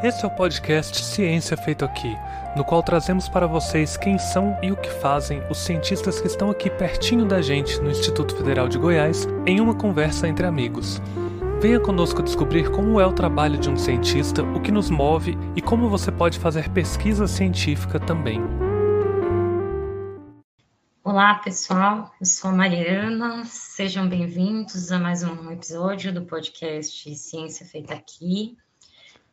Esse é o podcast Ciência Feito Aqui, no qual trazemos para vocês quem são e o que fazem os cientistas que estão aqui pertinho da gente no Instituto Federal de Goiás em uma conversa entre amigos. Venha conosco descobrir como é o trabalho de um cientista, o que nos move e como você pode fazer pesquisa científica também. Olá, pessoal. Eu sou a Mariana. Sejam bem-vindos a mais um episódio do podcast Ciência Feita Aqui.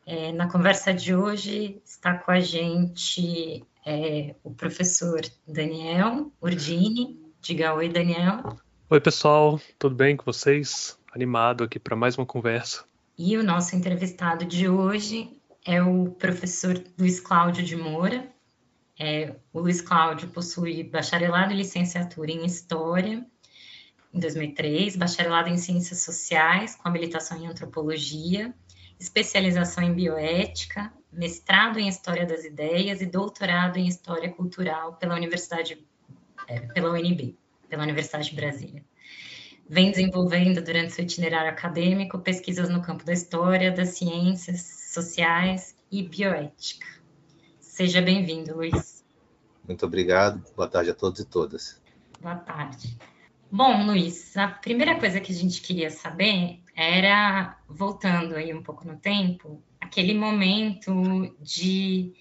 É, na conversa de hoje está com a gente é, o professor Daniel Urdini. Diga oi, Daniel. Oi, pessoal. Tudo bem com vocês? Animado aqui para mais uma conversa. E o nosso entrevistado de hoje é o professor Luiz Cláudio de Moura. É, o Luiz Cláudio possui bacharelado e licenciatura em História em 2003, bacharelado em Ciências Sociais, com habilitação em Antropologia, especialização em Bioética, mestrado em História das Ideias e doutorado em História Cultural pela Universidade, é, pela UNB, pela Universidade de Brasília. Vem desenvolvendo durante seu itinerário acadêmico pesquisas no campo da história, das ciências sociais e bioética. Seja bem-vindo, Luiz. Muito obrigado. Boa tarde a todos e todas. Boa tarde. Bom, Luiz, a primeira coisa que a gente queria saber era, voltando aí um pouco no tempo, aquele momento de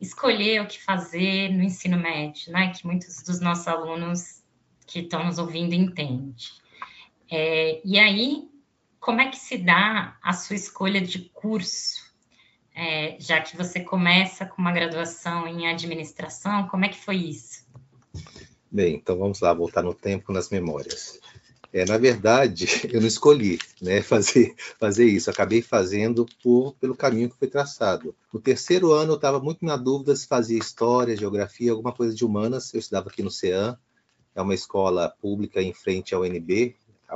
escolher o que fazer no ensino médio, né? Que muitos dos nossos alunos que estão nos ouvindo entendem. É, e aí, como é que se dá a sua escolha de curso é, já que você começa com uma graduação em administração, como é que foi isso? Bem, então vamos lá, voltar no tempo, nas memórias. É, na verdade, eu não escolhi né, fazer, fazer isso, acabei fazendo por, pelo caminho que foi traçado. No terceiro ano, eu estava muito na dúvida se fazia história, geografia, alguma coisa de humanas. Eu estudava aqui no CEAM, é uma escola pública em frente ao UNB,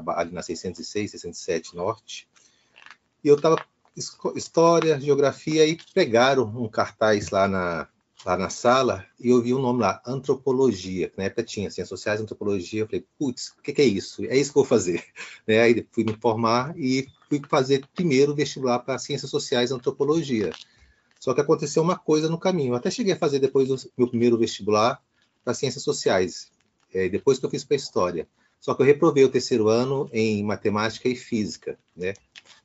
ali na 606, 607 Norte. E eu estava história, geografia, e pegaram um cartaz lá na, lá na sala e eu vi um nome lá, antropologia, que na época tinha ciências sociais, antropologia. Eu falei, putz, o que, que, é isso? É isso que eu vou fazer. Né? Aí fui me formar e fui fazer primeiro vestibular para ciências sociais e antropologia. Só que aconteceu uma coisa no caminho. Eu até cheguei a fazer depois do meu primeiro vestibular para ciências sociais, é, depois que eu fiz para história. Só que eu reprovei o terceiro ano em matemática e física, né?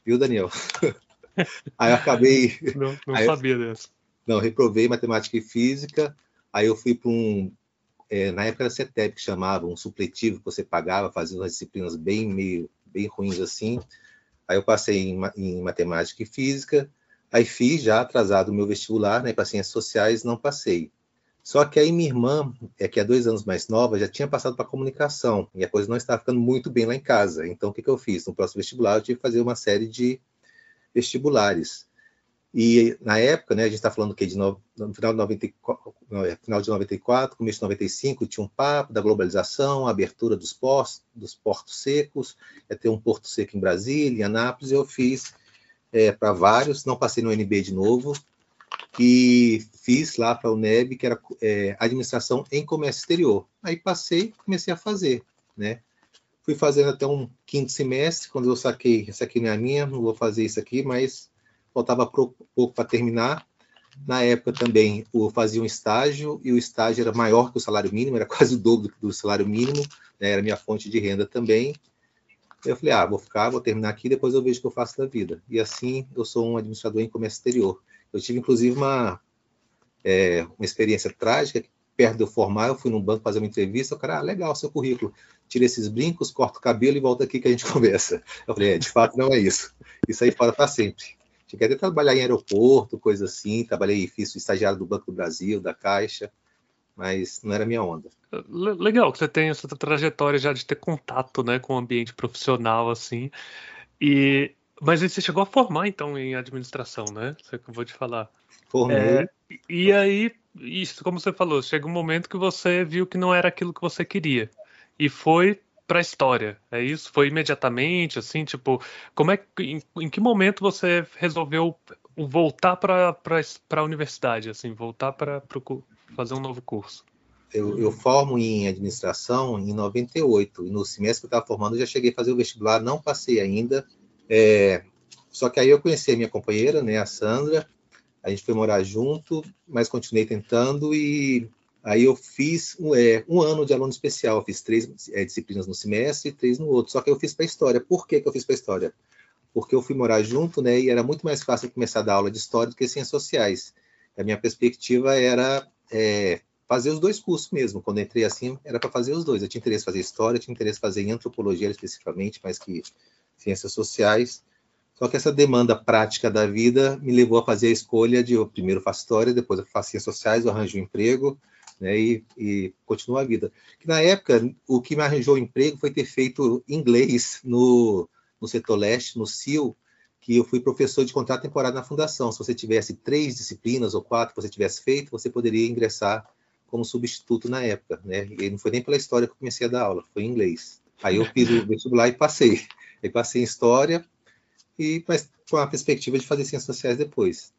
Viu, Daniel? aí eu acabei. Não, não sabia eu... dessa. Não, reprovei matemática e física. Aí eu fui para um. É, na época era CETEP que chamava, um supletivo que você pagava, fazia umas disciplinas bem meio bem ruins assim. Aí eu passei em, em matemática e física. Aí fiz já atrasado o meu vestibular, né, para ciências sociais, não passei. Só que aí minha irmã, é que é dois anos mais nova, já tinha passado para comunicação e a coisa não estava ficando muito bem lá em casa. Então o que, que eu fiz? No próximo vestibular eu tive que fazer uma série de vestibulares. E na época, né, a gente está falando que de no, no final, de 94, é, final de 94, começo de 95, tinha um papo da globalização, a abertura dos portos, dos portos secos, ia ter um porto seco em Brasília, em Anápolis, eu fiz é, para vários, não passei no NB de novo, e fiz lá para a UNEB, que era é, administração em comércio exterior. Aí passei, comecei a fazer, né? Fui fazendo até um quinto semestre, quando eu saquei, essa aqui não é a minha, não vou fazer isso aqui, mas faltava pouco para terminar. Na época também eu fazia um estágio e o estágio era maior que o salário mínimo, era quase o dobro do salário mínimo, né, era minha fonte de renda também. Eu falei, ah, vou ficar, vou terminar aqui, depois eu vejo o que eu faço da vida. E assim eu sou um administrador em comércio exterior. Eu tive inclusive uma, é, uma experiência trágica perto de eu formar, eu fui num banco fazer uma entrevista, o cara, ah, legal, seu currículo, tira esses brincos, corta o cabelo e volta aqui que a gente conversa. Eu falei, é, de fato não é isso. Isso aí fora para sempre. Cheguei até a trabalhar em aeroporto, coisa assim, trabalhei, fiz estagiário do Banco do Brasil, da Caixa, mas não era minha onda. Legal que você tem essa trajetória já de ter contato, né, com o ambiente profissional, assim, e... Mas você chegou a formar, então, em administração, né? Você acabou de falar. Formei. É, e aí, isso, como você falou, chega um momento que você viu que não era aquilo que você queria. E foi para a história. É isso? Foi imediatamente, assim, tipo, como é em, em que momento você resolveu voltar para a universidade, assim, voltar para fazer um novo curso? Eu, eu, formo em administração em 98 e no semestre que eu estava formando eu já cheguei a fazer o vestibular, não passei ainda. É, só que aí eu conheci a minha companheira, né, a Sandra, A gente foi morar junto, mas continuei tentando e aí eu fiz um, é, um ano de aluno especial. Eu fiz três é, disciplinas no semestre e três no outro. Só que eu fiz para história. Por que, que eu fiz para história? Porque eu fui morar junto, né? E era muito mais fácil começar a dar aula de história do que ciências sociais. A minha perspectiva era é, fazer os dois cursos mesmo. Quando entrei assim, era para fazer os dois. Eu tinha interesse em fazer história, tinha interesse em fazer em antropologia especificamente, mais que ciências sociais. Só que essa demanda prática da vida me levou a fazer a escolha de eu primeiro faço história, depois eu faço ciências sociais, eu arranjo um emprego, né, e, e continua a vida. Que na época, o que me arranjou o emprego foi ter feito inglês no, no setor leste, no CIL, que eu fui professor de contrato temporário na fundação. Se você tivesse três disciplinas ou quatro que você tivesse feito, você poderia ingressar como substituto na época, né? E não foi nem pela história que eu comecei a dar aula, foi em inglês. Aí eu fiz o vestibular e passei. Aí passei em história, e mas com a perspectiva de fazer ciências sociais depois.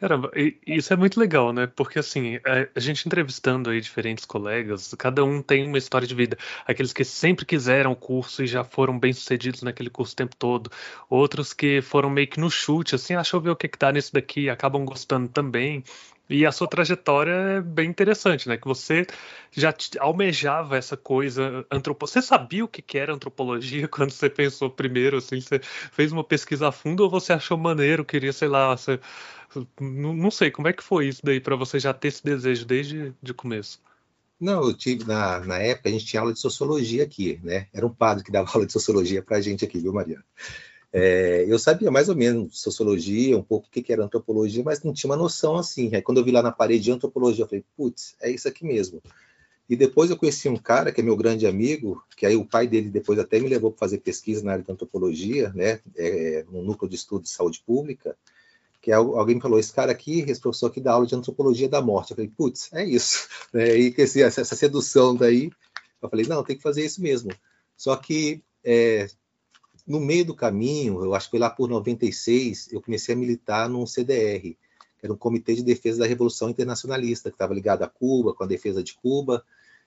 Caramba, isso é muito legal, né? Porque assim, é, a gente entrevistando aí diferentes colegas, cada um tem uma história de vida. Aqueles que sempre quiseram o curso e já foram bem sucedidos naquele curso o tempo todo. Outros que foram meio que no chute, assim, eu ver o que, que dá nisso daqui, acabam gostando também. E a sua trajetória é bem interessante, né? Que você já almejava essa coisa antropo... Você sabia o que era antropologia quando você pensou primeiro, assim? Você fez uma pesquisa a fundo ou você achou maneiro, queria, sei lá, você... não sei, como é que foi isso daí para você já ter esse desejo desde o começo? Não, eu tive, na, na época, a gente tinha aula de sociologia aqui, né? Era um padre que dava aula de sociologia pra gente aqui, viu, Mariana? É, eu sabia mais ou menos sociologia, um pouco o que, era antropologia, mas não tinha uma noção assim. Aí quando eu vi lá na parede de antropologia, eu falei, putz, é isso aqui mesmo. E depois eu conheci um cara que é meu grande amigo, que aí o pai dele depois até me levou para fazer pesquisa na área de antropologia, né, é, no núcleo de estudo de saúde pública, que alguém me falou, esse cara aqui, esse professor aqui dá aula de antropologia da morte. Eu falei, putz, é isso. É, e que esse, essa sedução daí, eu falei, não, tem que fazer isso mesmo. Só que é, no meio do caminho, eu acho que foi lá por 96, eu comecei a militar num CDR, que era um Comitê de Defesa da Revolução Internacionalista, que estava ligado a Cuba, com a defesa de Cuba.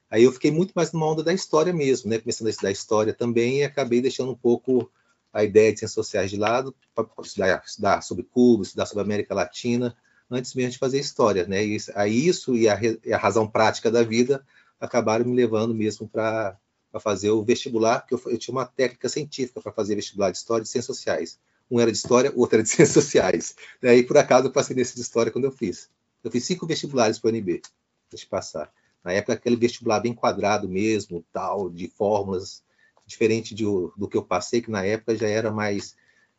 Aí eu fiquei muito mais numa onda da história mesmo, né? Começando a estudar história também e acabei deixando um pouco a ideia de ciências sociais de lado para estudar, estudar, sobre Cuba, estudar sobre a América Latina, antes mesmo de fazer história, né? E aí isso a, e a razão prática da vida acabaram me levando mesmo para para fazer o vestibular, porque eu, eu tinha uma técnica científica para fazer vestibular de História e de Ciências Sociais. Um era de História, o outro era de Ciências Sociais. E aí, por acaso, eu passei nesse de História quando eu fiz. Eu fiz cinco vestibulares para o UNB, deixa eu passar. Na época, aquele vestibular bem quadrado mesmo, tal, de fórmulas, diferente de, do que eu passei, que na época já era mais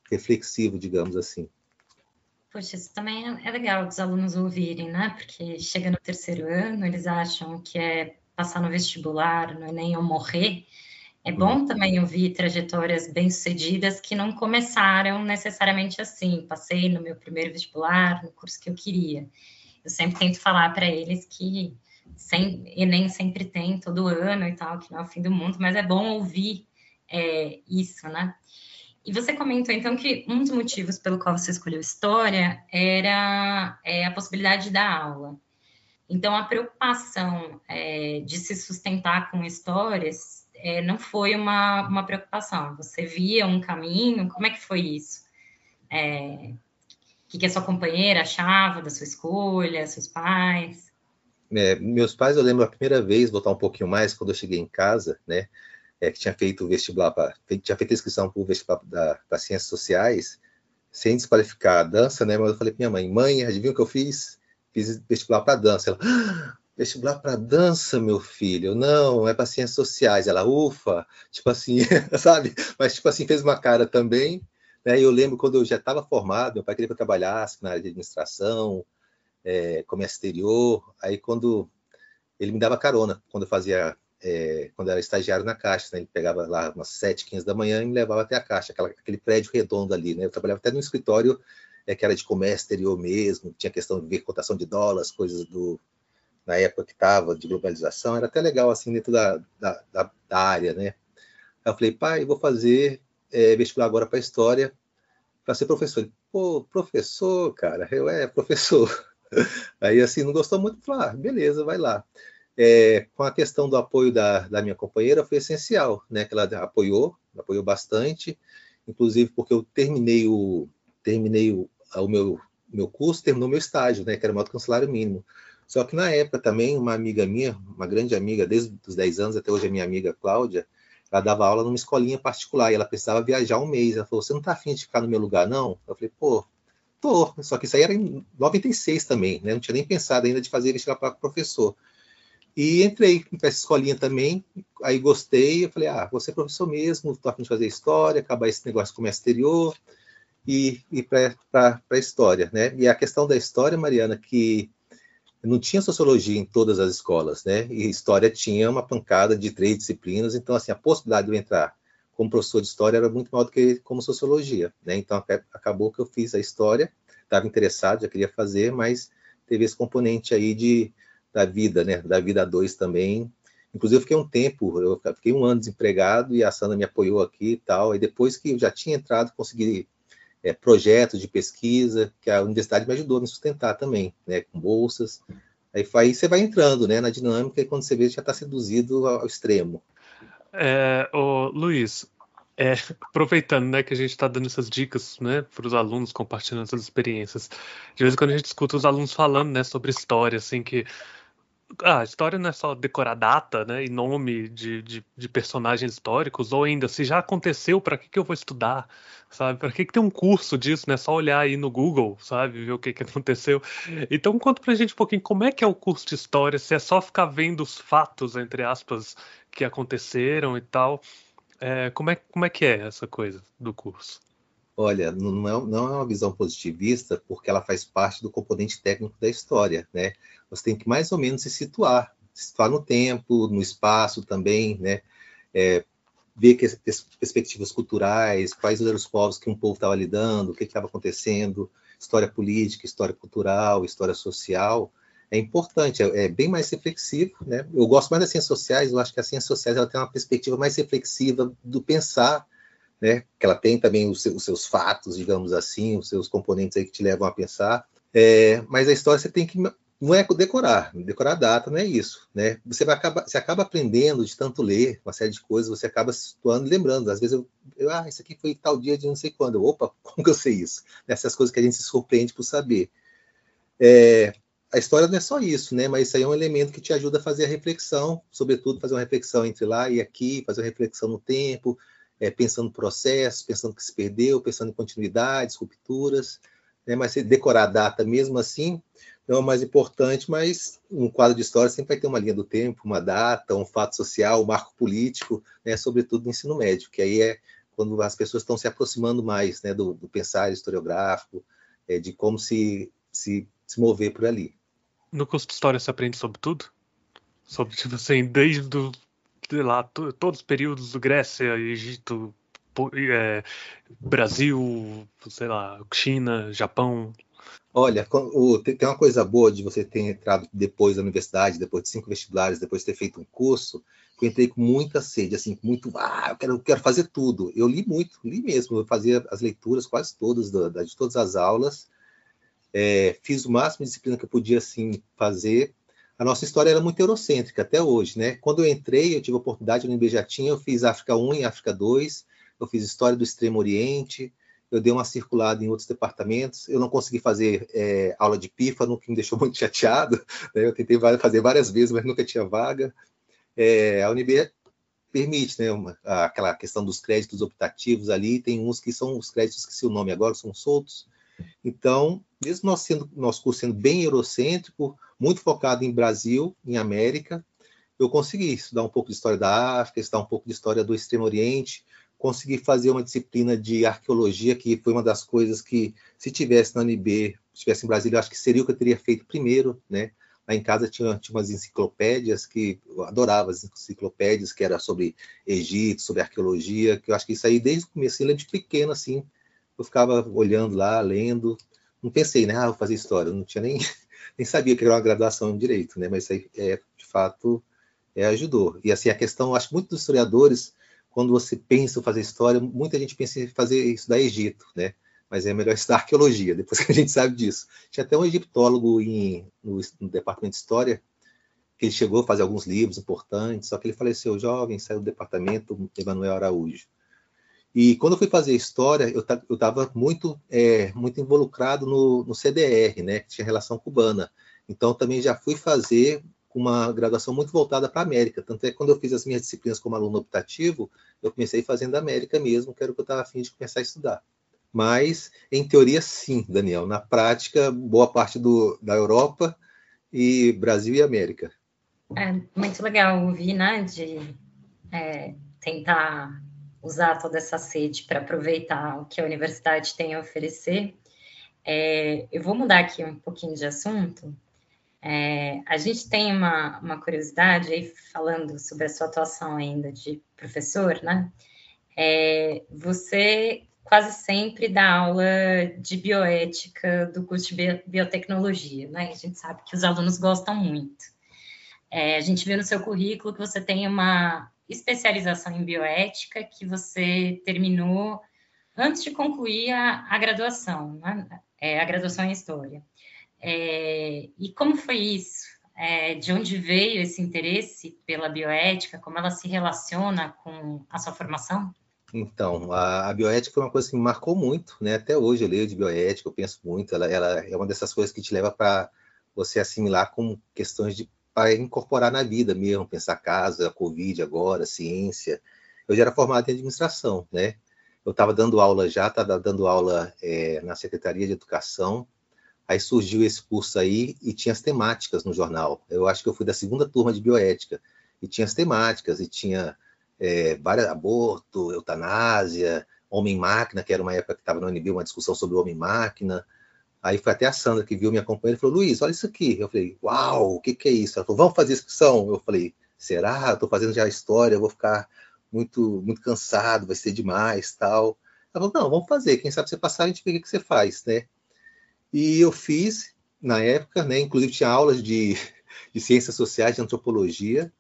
reflexivo, digamos assim. Poxa, isso também é, legal dos alunos ouvirem, né? Porque chega no terceiro ano, eles acham que é passar no vestibular, no Enem ou morrer, é bom uhum. também ouvir trajetórias bem-sucedidas que não começaram necessariamente assim. Passei no meu primeiro vestibular, no curso que eu queria. Eu sempre tento falar para eles que sem, Enem sempre tem, todo ano e tal, que não é o fim do mundo, mas é bom ouvir é, isso, né? E você comentou, então, que um dos motivos pelo qual você escolheu História era é, a possibilidade de dar aula. Então, a preocupação é, de se sustentar com histórias é, não foi uma, uma preocupação. Você via um caminho, como é que foi isso? É, o que, a sua companheira achava da sua escolha, seus pais? É, meus pais, eu lembro a primeira vez, voltar um pouquinho mais, quando eu cheguei em casa, né, é, que tinha feito o vestibular, pra, tinha feito a inscrição para o vestibular para Ciências Sociais, sem desqualificar a dança, né, mas eu falei para minha mãe, mãe, adivinha o que eu fiz? Fiz vestibular para dança. Ela, ah, vestibular para dança, meu filho? Não, é para ciências sociais. Ela, ufa, tipo assim, sabe? Mas, tipo assim, fez uma cara também. Né? Eu lembro quando eu já estava formado, meu pai queria que eu trabalhasse na área de administração, é, comércio exterior. Aí, quando ele me dava carona, quando eu fazia, é, quando era estagiário na Caixa, né? ele pegava lá umas 7, 15 da manhã e me levava até a Caixa, aquela, aquele prédio redondo ali, né? Eu trabalhava até no escritório é, que era de comércio exterior mesmo, tinha questão de ver cotação de dólares, coisas do na época que estava de globalização, era até legal assim dentro da, da, da, da área, né? Aí eu falei, pai, vou fazer é, vestibular agora para história para ser professor. Ele, Pô, professor, cara, eu é professor. Aí assim não gostou muito, falou, ah, beleza, vai lá. É, com a questão do apoio da, da minha companheira foi essencial, né? Que ela apoiou, apoiou bastante, inclusive porque eu terminei o terminei o, o meu meu curso, terminou meu estágio, né, que era que um salário mínimo. Só que na época também, uma amiga minha, uma grande amiga, desde os 10 anos até hoje, a minha amiga Cláudia, ela dava aula numa escolinha particular e ela precisava viajar um mês. Ela falou: Você não está afim de ficar no meu lugar, não? Eu falei: Pô, tô. Só que isso aí era em 96 também, né? Não tinha nem pensado ainda de fazer chegar para professor. E entrei para essa escolinha também, aí gostei, eu falei, ah, vou ser professor mesmo, estou afim de fazer história, acabar esse negócio como exterior e ir para a história, né? E a questão da história, Mariana, que não tinha sociologia em todas as escolas, né? E história tinha uma pancada de três disciplinas, então assim a possibilidade de eu entrar como professor de história era muito maior do que como sociologia, né? Então acabou que eu fiz a história, estava interessado, já queria fazer, mas teve esse componente aí de da vida, né? Da vida a dois também. Inclusive eu fiquei um tempo, eu fiquei um ano desempregado e a Sandra me apoiou aqui e tal. E depois que eu já tinha entrado, consegui é, projetos de pesquisa, que a universidade me ajudou a me sustentar também, né, com bolsas. Aí, aí você vai entrando né, na dinâmica e quando você vê já está seduzido ao, extremo. É, ô, Luiz, é, aproveitando né, que a gente está dando essas dicas né, para os alunos, compartilhando essas experiências, de vez em quando a gente escuta os alunos falando né, sobre história, assim, que ah, a história não é só decorar data, né, e nome de, de, de personagens históricos, ou ainda, se já aconteceu, para que, que eu vou estudar, sabe? Para que, que tem um curso disso, né? Só olhar aí no Google, sabe? Ver o que, que aconteceu. Então, conta pra gente um pouquinho como é que é o curso de história, se é só ficar vendo os fatos, entre aspas, que aconteceram e tal. É, como, é, como é que é essa coisa do curso? Olha, não é, não é uma visão positivista, porque ela faz parte do componente técnico da história, né? Você tem que mais ou menos se situar, se situar no tempo, no espaço também, né? É, ver que perspectivas culturais, quais eram os povos que um povo estava lidando, o que estava acontecendo, história política, história cultural, história social, é importante, é, é, bem mais reflexivo, né? Eu gosto mais das ciências sociais, eu acho que as ciências sociais ela tem uma perspectiva mais reflexiva do pensar né? Que ela tem também os seus, os seus, fatos, digamos assim, os seus componentes aí que te levam a pensar. É, mas a história você tem que não é decorar, decorar a data não é isso, né? Você vai acabar, você acaba aprendendo de tanto ler uma série de coisas, você acaba se situando lembrando. Às vezes eu, eu, ah, isso aqui foi tal dia de não sei quando. Opa, como que eu sei isso? Essas coisas que a gente se surpreende por saber. É, a história não é só isso, né? Mas isso aí é um elemento que te ajuda a fazer a reflexão, sobretudo fazer uma reflexão entre lá e aqui, fazer uma reflexão no tempo, é, pensando processo, pensando que se perdeu, pensando em continuidades, rupturas, né? mas decorar a data mesmo assim não é o mais importante, mas um quadro de história sempre vai ter uma linha do tempo, uma data, um fato social, um marco político, né? sobretudo no ensino médio, que aí é quando as pessoas estão se aproximando mais né? do, do pensar historiográfico, é, de como se, se, se mover por ali. No curso de História você aprende sobre tudo? Sobre, tipo assim, desde o sei lá, todos os períodos do Grécia, Egito, é, Brasil, sei lá, China, Japão. Olha, tem uma coisa boa de você ter entrado depois da universidade, depois de cinco vestibulares, depois de ter feito um curso, eu entrei com muita sede, assim, muito, ah, eu quero, quero fazer tudo. Eu li muito, li mesmo, eu fazia as leituras quase todas, de todas as aulas, é, fiz o máximo de disciplina que eu podia, assim, fazer, a nossa história era muito eurocêntrica até hoje, né? Quando eu entrei, eu tive a oportunidade no IBJatinha, eu fiz África 1 e África 2, eu fiz História do Extremo Oriente, eu dei uma circulada em outros departamentos, eu não consegui fazer é, aula de pífano, que me deixou muito chateado, né? eu tentei fazer várias vezes, mas nunca tinha vaga. É, a UNB permite, né, uma, aquela questão dos créditos optativos ali, tem uns que são os créditos que se o nome agora são soltos, então, mesmo nós sendo, nosso curso sendo bem eurocêntrico, muito focado em Brasil, em América, eu consegui estudar um pouco de história da África, estudar um pouco de história do Extremo Oriente, consegui fazer uma disciplina de arqueologia, que foi uma das coisas que, se tivesse na UNB, se tivesse em Brasília, eu acho que seria o que eu teria feito primeiro, né? Lá em casa tinha, tinha umas enciclopédias que eu adorava as enciclopédias que era sobre Egito, sobre arqueologia, que eu acho que isso aí desde o começo, ele é de pequeno assim, eu ficava olhando lá, lendo, não pensei, né, ah, vou fazer história, eu não tinha nem nem sabia que era uma graduação em direito, né? Mas aí, é, de fato, é, ajudou. E assim, a questão, acho que muitos historiadores, quando você pensa em fazer história, muita gente pensa em fazer isso da Egito, né? Mas é melhor estudar arqueologia, depois que a gente sabe disso. Tinha até um egiptólogo em, no, no departamento de história, que ele chegou a fazer alguns livros importantes, só que ele faleceu jovem, saiu do departamento, Emanuel Araújo. E quando eu fui fazer história, eu estava muito, é, muito involucrado no, no, CDR, né, que tinha relação cubana. Então, também já fui fazer uma graduação muito voltada para a América. Tanto é que quando eu fiz as minhas disciplinas como aluno optativo, eu comecei fazendo América mesmo, que era o que eu estava afim de começar a estudar. Mas, em teoria, sim, Daniel. Na prática, boa parte do, da Europa e Brasil e América. É muito legal ouvir, né, de é, tentar usar toda essa sede para aproveitar o que a universidade tem a oferecer. É, eu vou mudar aqui um pouquinho de assunto. É, a gente tem uma, uma curiosidade aí, falando sobre a sua atuação ainda de professor, né? É, você quase sempre dá aula de bioética do curso de biotecnologia, né? A gente sabe que os alunos gostam muito. É, a gente vê no seu currículo que você tem uma especialização em bioética que você terminou antes de concluir a, a graduação, né? é, a graduação em História. É, e como foi isso? É, de onde veio esse interesse pela bioética? Como ela se relaciona com a sua formação? Então, a, a, bioética foi uma coisa que me marcou muito, né? Até hoje eu leio de bioética, eu penso muito. Ela, ela é uma dessas coisas que te leva para você assimilar com questões de para incorporar na vida mesmo, pensar casa, Covid agora, ciência. Eu já era formado em administração, né? Eu estava dando aula já, estava dando aula é, na Secretaria de Educação, aí surgiu esse curso aí e tinha as temáticas no jornal. Eu acho que eu fui da segunda turma de bioética, e tinha as temáticas, e tinha é, várias, aborto, eutanásia, homem-máquina, que era uma época que estava no UNB, uma discussão sobre homem-máquina, Aí foi até a Sandra que viu minha companheira e falou: Luiz, olha isso aqui. Eu falei: Uau, o que, que é isso? Ela falou: Vamos fazer inscrição? Eu falei: Será? Estou fazendo já a história, vou ficar muito muito cansado, vai ser demais, tal. Ela falou: Não, vamos fazer. Quem sabe você passar, a gente vê o que você faz, né? E eu fiz na época, né? Inclusive tinha aulas de, de ciências sociais, de antropologia.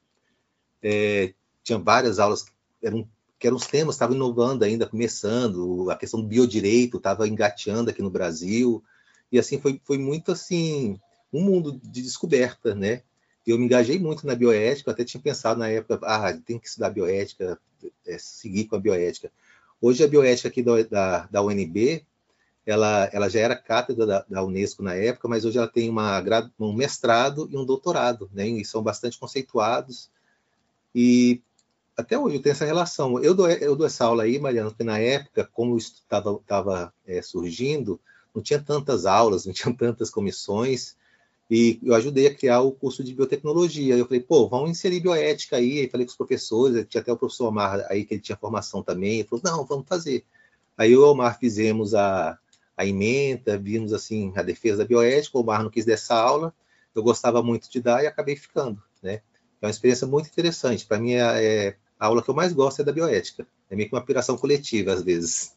É, tinha várias aulas eram que eram os temas, estavam inovando ainda, começando, a questão do biodireito estava engateando aqui no Brasil, e assim foi, foi muito assim um mundo de descoberta, né? Eu me engajei muito na bioética, até tinha pensado na época, ah, tem que estudar bioética, é, seguir com a bioética. Hoje a bioética aqui da, da, da UNB, ela, ela já era cátedra da, da, Unesco na época, mas hoje ela tem uma, um mestrado e um doutorado, né? E são bastante conceituados. E até hoje eu tenho essa relação. Eu dou, eu dou essa aula aí, Mariana, porque na época, como estava é, surgindo, não tinha tantas aulas, não tinha tantas comissões, e eu ajudei a criar o curso de biotecnologia. Eu falei, pô, vamos inserir bioética aí. aí falei com os professores, tinha até o professor Omar aí, que ele tinha formação também. Ele falou, não, vamos fazer. Aí eu e o Omar fizemos a, a emenda, vimos assim a defesa da bioética. O Omar não quis dessa aula, eu gostava muito de dar e acabei ficando, né? É uma experiência muito interessante. Para mim, é, é, a aula que eu mais gosto é da bioética. É meio que uma piração coletiva, às vezes.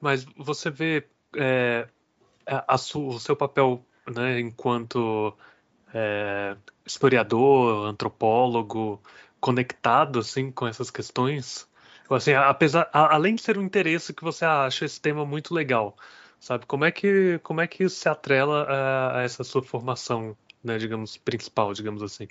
Mas você vê é, a, o seu papel né, enquanto é, historiador, antropólogo, conectado assim com essas questões? Assim, apesar, além de ser um interesse que você acha esse tema muito legal, sabe? Como é que como é que isso se atrela a, a essa sua formação, né, digamos, principal, digamos assim?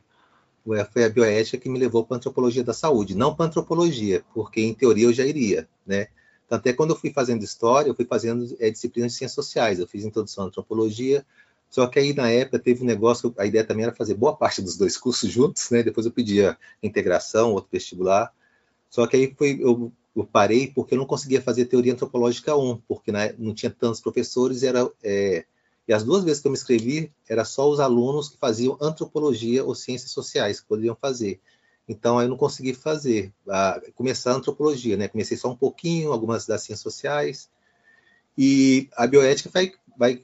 Foi a bioética que me levou para a antropologia da saúde, não para antropologia, porque em teoria eu já iria, né? Até quando eu fui fazendo história, eu fui fazendo é, disciplinas de ciências sociais. Eu fiz introdução à antropologia, só que aí na época teve um negócio, a ideia também era fazer boa parte dos dois cursos juntos, né? Depois eu pedia integração, outro vestibular. Só que aí foi, eu, eu parei porque eu não conseguia fazer teoria antropológica 1, porque né, não tinha tantos professores, era é, e as duas vezes que eu me inscrevi, era só os alunos que faziam antropologia ou ciências sociais que poderiam fazer. Então, aí eu não consegui fazer, a, começar a antropologia, né? Comecei só um pouquinho, algumas das ciências sociais, e a bioética vai, vai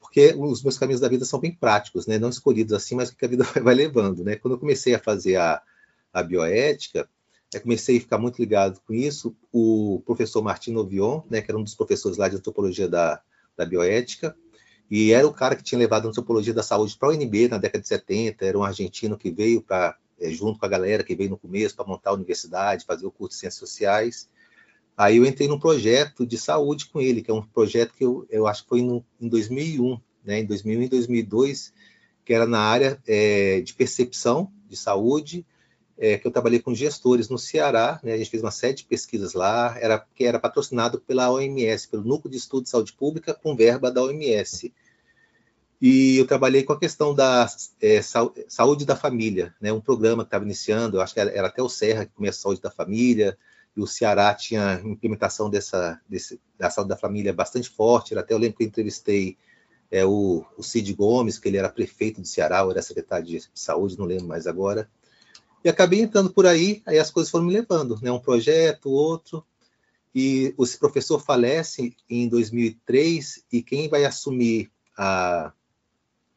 porque os meus caminhos da vida são bem práticos, né? Não escolhidos assim, mas que a vida vai levando, né? Quando eu comecei a fazer a, a bioética, eu comecei a ficar muito ligado com isso. O professor Martino Ovion, né, que era um dos professores lá de antropologia da, da bioética, e era o cara que tinha levado a antropologia da saúde para o UNB na década de 70, era um argentino que veio para é, junto com a galera que veio no começo para montar a universidade, fazer o curso de Ciências Sociais. Aí eu entrei num projeto de saúde com ele, que é um projeto que eu, eu acho que foi no, em 2001, né, em 2001 e 2002, que era na área é, de percepção de saúde, é, que eu trabalhei com gestores no Ceará, né, a gente fez uma série de pesquisas lá, era, que era patrocinado pela OMS, pelo Núcleo de Estudo de Saúde Pública, com verba da OMS. E eu trabalhei com a questão da é, saúde da família, né, um programa que estava iniciando, acho que era, era, até o Serra que começa a saúde da família, e o Ceará tinha implementação dessa, desse, da saúde da família bastante forte, até eu lembro que eu entrevistei é, o, o Cid Gomes, que ele era prefeito do Ceará, ou era secretário de saúde, não lembro mais agora, e acabei entrando por aí, aí as coisas foram me levando, né? Um projeto, outro. E esse professor falece em 2003 e quem vai assumir a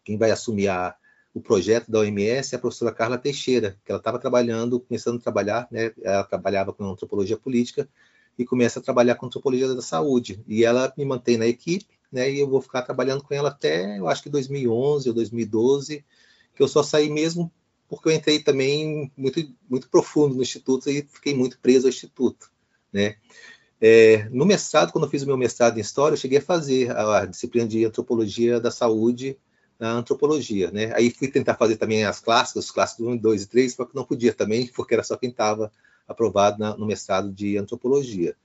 quem vai assumir a, o projeto da OMS é a professora Carla Teixeira, que ela estava trabalhando, começando a trabalhar, né? Ela trabalhava com antropologia política e começa a trabalhar com antropologia da saúde. E ela me mantém na equipe, né? E eu vou ficar trabalhando com ela até, eu acho que 2011 ou 2012, que eu só saí mesmo porque eu entrei também muito, muito profundo no Instituto e fiquei muito preso ao Instituto, né? É, no mestrado, quando eu fiz o meu mestrado em História, eu cheguei a fazer a, a disciplina de Antropologia da Saúde na Antropologia, né? Aí fui tentar fazer também as clássicas, os clássicos 1, 2 e 3, só que não podia também, porque era só quem estava aprovado na, no mestrado de Antropologia.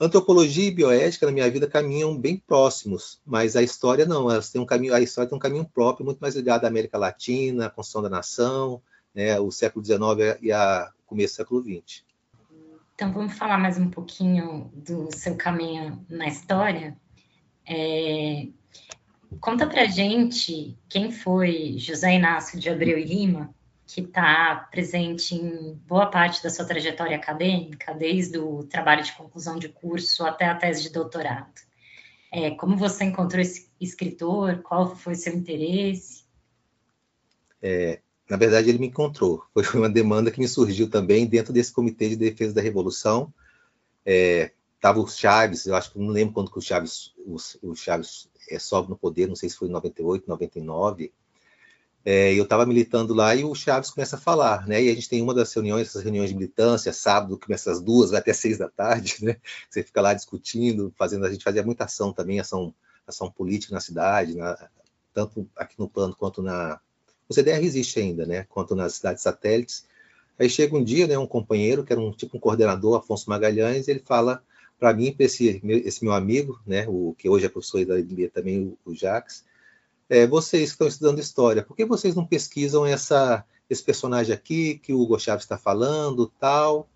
Antropologia e bioética na minha vida caminham bem próximos, mas a história não, elas têm um caminho, a história tem um caminho próprio, muito mais ligado à América Latina, à construção da nação, né, o século XIX e a começo do século XX. Então vamos falar mais um pouquinho do seu caminho na história. É... Conta pra gente quem foi José Inácio de Abreu e Lima que está presente em boa parte da sua trajetória acadêmica, desde o trabalho de conclusão de curso até a tese de doutorado. É, como você encontrou esse escritor? Qual foi seu interesse? É, na verdade, ele me encontrou. Foi uma demanda que me surgiu também dentro desse Comitê de Defesa da Revolução. É, tava o Chaves, eu acho que não lembro quando que o Chaves, o, o Chaves é, sobe no poder, não sei se foi em 98, 99, é, eu estava militando lá e o Chaves começa a falar, né? E a gente tem uma das reuniões, essas reuniões de militância, sábado, começa às duas, vai até seis da tarde, né? Você fica lá discutindo, fazendo, a gente fazia muita ação também, ação, ação política na cidade, na, tanto aqui no plano quanto na. O CDR existe ainda, né? Quanto nas cidades satélites. Aí chega um dia, né? Um companheiro, que era um tipo um coordenador, Afonso Magalhães, ele fala para mim, para esse, esse meu amigo, né? O que hoje é professor da IBM também, o, o Jacques, é, vocês que estão estudando história, por que vocês não pesquisam essa, esse personagem aqui que o Hugo Chaves está falando, tal?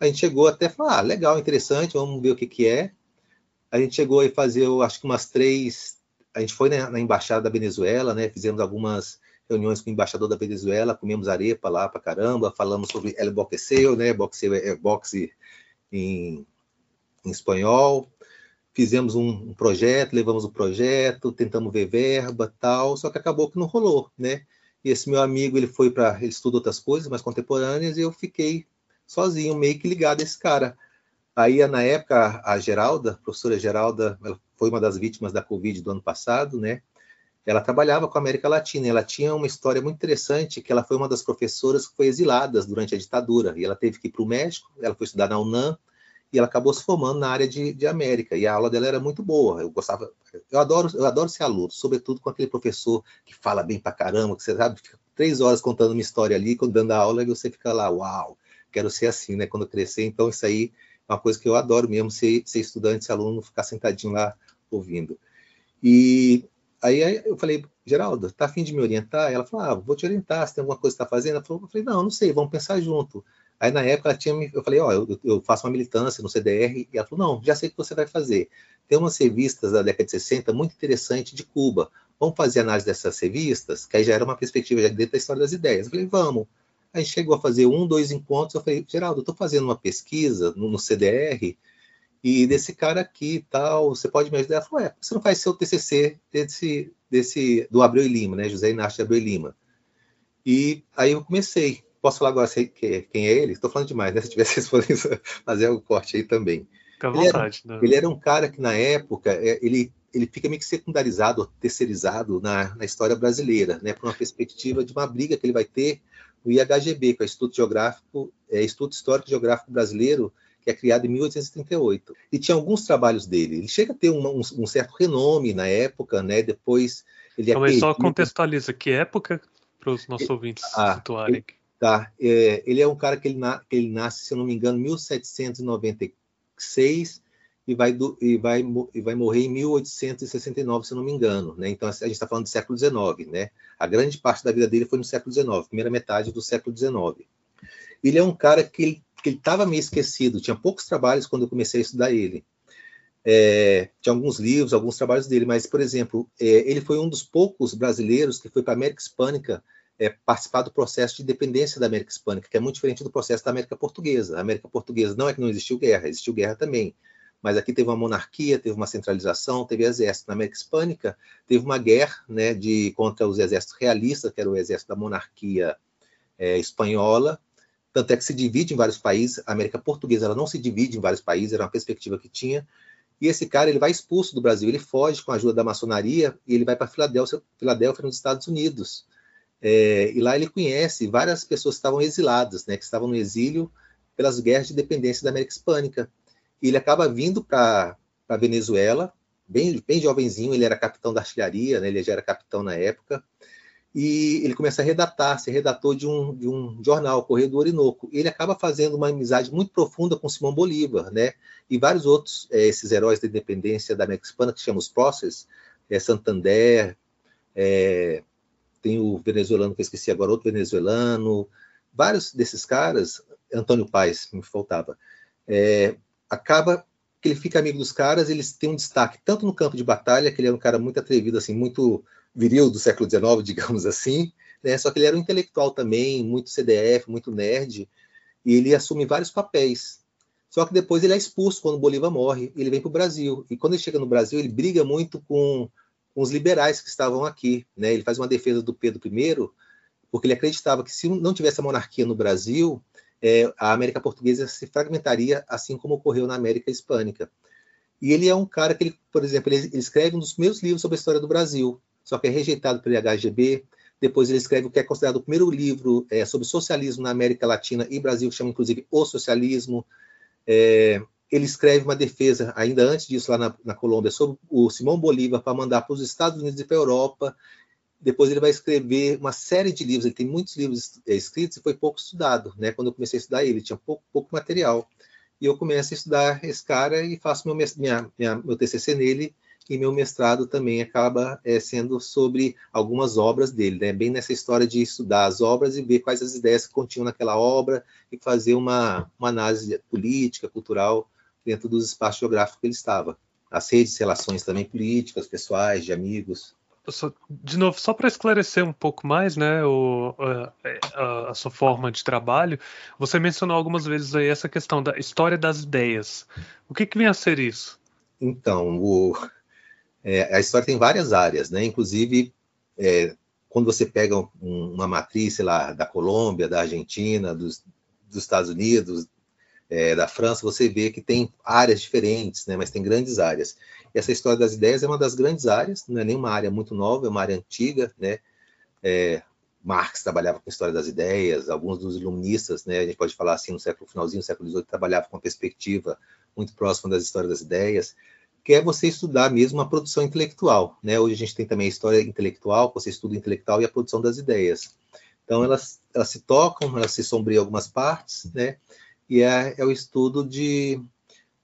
A gente chegou até a falar, ah, legal, interessante, vamos ver o que, que é. A gente chegou a fazer, eu acho que umas três. A gente foi na, na embaixada da Venezuela, né? Fizemos algumas reuniões com o embaixador da Venezuela, comemos arepa lá para caramba, falamos sobre el boxeo, né? Boxeo é, é boxe em, em espanhol fizemos um, um, projeto, levamos o projeto, tentamos ver verba, tal, só que acabou que não rolou, né? E esse meu amigo, ele foi para, ele estuda outras coisas mais contemporâneas e eu fiquei sozinho, meio que ligado a esse cara. Aí, na época, a Geralda, a professora Geralda, ela foi uma das vítimas da Covid do ano passado, né? Ela trabalhava com a América Latina, ela tinha uma história muito interessante, que ela foi uma das professoras que foi exiladas durante a ditadura, e ela teve que ir para o México, ela foi estudar na UNAM, e ela acabou se formando na área de, de América e a aula dela era muito boa. Eu gostava, eu adoro, eu adoro ser aluno, sobretudo com aquele professor que fala bem pra caramba, que você sabe, fica três horas contando uma história ali, dando a aula, e você fica lá, uau, quero ser assim, né? Quando crescer, então isso aí é uma coisa que eu adoro mesmo, ser, ser estudante, ser aluno, ficar sentadinho lá ouvindo. E aí eu falei, Geraldo, tá afim de me orientar? Ela falou, ah, vou te orientar, se tem alguma coisa que está fazendo? Eu falei, não, não sei, vamos pensar junto. Aí na época ela tinha, eu falei, ó, oh, eu, eu, faço uma militância no CDR, e ela falou, não, já sei o que você vai fazer. Tem umas revistas da década de 60 muito interessante de Cuba. Vamos fazer análise dessas revistas, que aí já era uma perspectiva já dentro da história das ideias. Eu falei, vamos. Aí chegou a fazer um, dois encontros, eu falei, Geraldo, eu estou fazendo uma pesquisa no, no, CDR, e desse cara aqui e tal, você pode me ajudar? Ela falou, é, você não faz seu TCC desse, desse, do Abreu e Lima, né, José Inácio de Abreu e Lima. E aí eu comecei, Posso falar agora quem é ele? Estou falando demais, né? Se tivesse respondendo, fazer o corte aí também. Fica à vontade. Ele era, né? ele era um cara que, na época, é, ele, ele fica meio que secundarizado, terceirizado na, na história brasileira, né? Por uma perspectiva de uma briga que ele vai ter no IHGB, que é o Instituto Geográfico, é, Instituto Histórico e Geográfico Brasileiro, que é criado em 1838. E tinha alguns trabalhos dele. Ele chega a ter um, um, um certo renome na época, né? Depois ele é Mas só contextualiza que época para os nossos ouvintes ah, situarem. Tá? É, ele é um cara que ele, na, que ele nasce, se eu não me engano, em 1796 e vai, do, e, vai, e vai morrer em 1869, se eu não me engano. Né? Então, a gente está falando do século XIX. Né? A grande parte da vida dele foi no século XIX, primeira metade do século XIX. Ele é um cara que estava meio esquecido, tinha poucos trabalhos quando eu comecei a estudar ele. É, tinha alguns livros, alguns trabalhos dele, mas, por exemplo, é, ele foi um dos poucos brasileiros que foi para a América Hispânica é, participar do processo de independência da América Hispânica, que é muito diferente do processo da América Portuguesa. A América Portuguesa não é que não existiu guerra, existiu guerra também, mas aqui teve uma monarquia, teve uma centralização, teve exército. Na América Hispânica teve uma guerra né, de, contra os exércitos realistas, que era o exército da monarquia é, espanhola, tanto é que se divide em vários países. A América Portuguesa ela não se divide em vários países, era uma perspectiva que tinha. E esse cara ele vai expulso do Brasil, ele foge com a ajuda da maçonaria e ele vai para Filadélfia, Filadélfia, nos Estados Unidos. É, e lá ele conhece várias pessoas que estavam exiladas, né, que estavam no exílio pelas guerras de independência da América Hispânica. E ele acaba vindo para a Venezuela, bem, bem jovenzinho, ele era capitão da artilharia, né, ele já era capitão na época, e ele começa a redatar, ser redator de um, de um jornal, Correio do Orinoco. Ele acaba fazendo uma amizade muito profunda com Simão Bolívar, né? E vários outros, é, esses heróis da independência da América Hispana, que chamam os próceres, é, Santander, é, tem o venezuelano que eu esqueci agora, outro venezuelano, vários desses caras, Antônio Paes, me faltava, é, acaba que ele fica amigo dos caras, eles têm um destaque tanto no campo de batalha, que ele era um cara muito atrevido, assim, muito viril do século XIX, digamos assim, né? Só que ele era um intelectual também, muito CDF, muito nerd, e ele assume vários papéis. Só que depois ele é expulso quando Bolívar morre, ele vem para o Brasil. E quando ele chega no Brasil, ele briga muito com com os liberais que estavam aqui. Né? Ele faz uma defesa do Pedro I, porque ele acreditava que se não tivesse a monarquia no Brasil, é, a América Portuguesa se fragmentaria, assim como ocorreu na América Hispânica. E ele é um cara que, ele, por exemplo, ele, ele escreve um dos meus livros sobre a história do Brasil, só que é rejeitado pelo IHGB. Depois ele escreve o que é considerado o primeiro livro é, sobre socialismo na América Latina e Brasil, que chama inclusive O Socialismo. É, ele escreve uma defesa, ainda antes disso, lá na, na Colômbia, sobre o Simão Bolívar para mandar para os Estados Unidos e para a Europa. Depois ele vai escrever uma série de livros, ele tem muitos livros é, escritos e foi pouco estudado. Né? Quando eu comecei a estudar ele, tinha pouco, pouco material. E eu começo a estudar esse cara e faço meu, minha, minha, meu TCC nele, e meu mestrado também acaba é, sendo sobre algumas obras dele, né? bem nessa história de estudar as obras e ver quais as ideias que continham naquela obra e fazer uma, uma análise política, cultural dentro dos espaços geográficos que ele estava. As redes, relações também políticas, pessoais, de amigos. Só, de novo, só para esclarecer um pouco mais, né, o, a, a, a, sua forma de trabalho, você mencionou algumas vezes aí essa questão da história das ideias. O que, que vem a ser isso? Então, o, é, a história tem várias áreas, né? Inclusive, é, quando você pega um, uma matriz, sei lá, da Colômbia, da Argentina, dos, dos Estados Unidos, é, da França, você vê que tem áreas diferentes, né, mas tem grandes áreas. E essa história das ideias é uma das grandes áreas, não é nenhuma área muito nova, é uma área antiga, né? É, Marx trabalhava com a história das ideias, alguns dos iluministas, né, a gente pode falar assim, no século finalzinho, no século XVIII, trabalhavam com uma perspectiva muito próxima das histórias das ideias, que é você estudar mesmo a produção intelectual, né? Hoje a gente tem também a história intelectual, você estuda o intelectual e a produção das ideias. Então elas, elas se tocam, elas se sombriam algumas partes, né? E é, é o estudo de,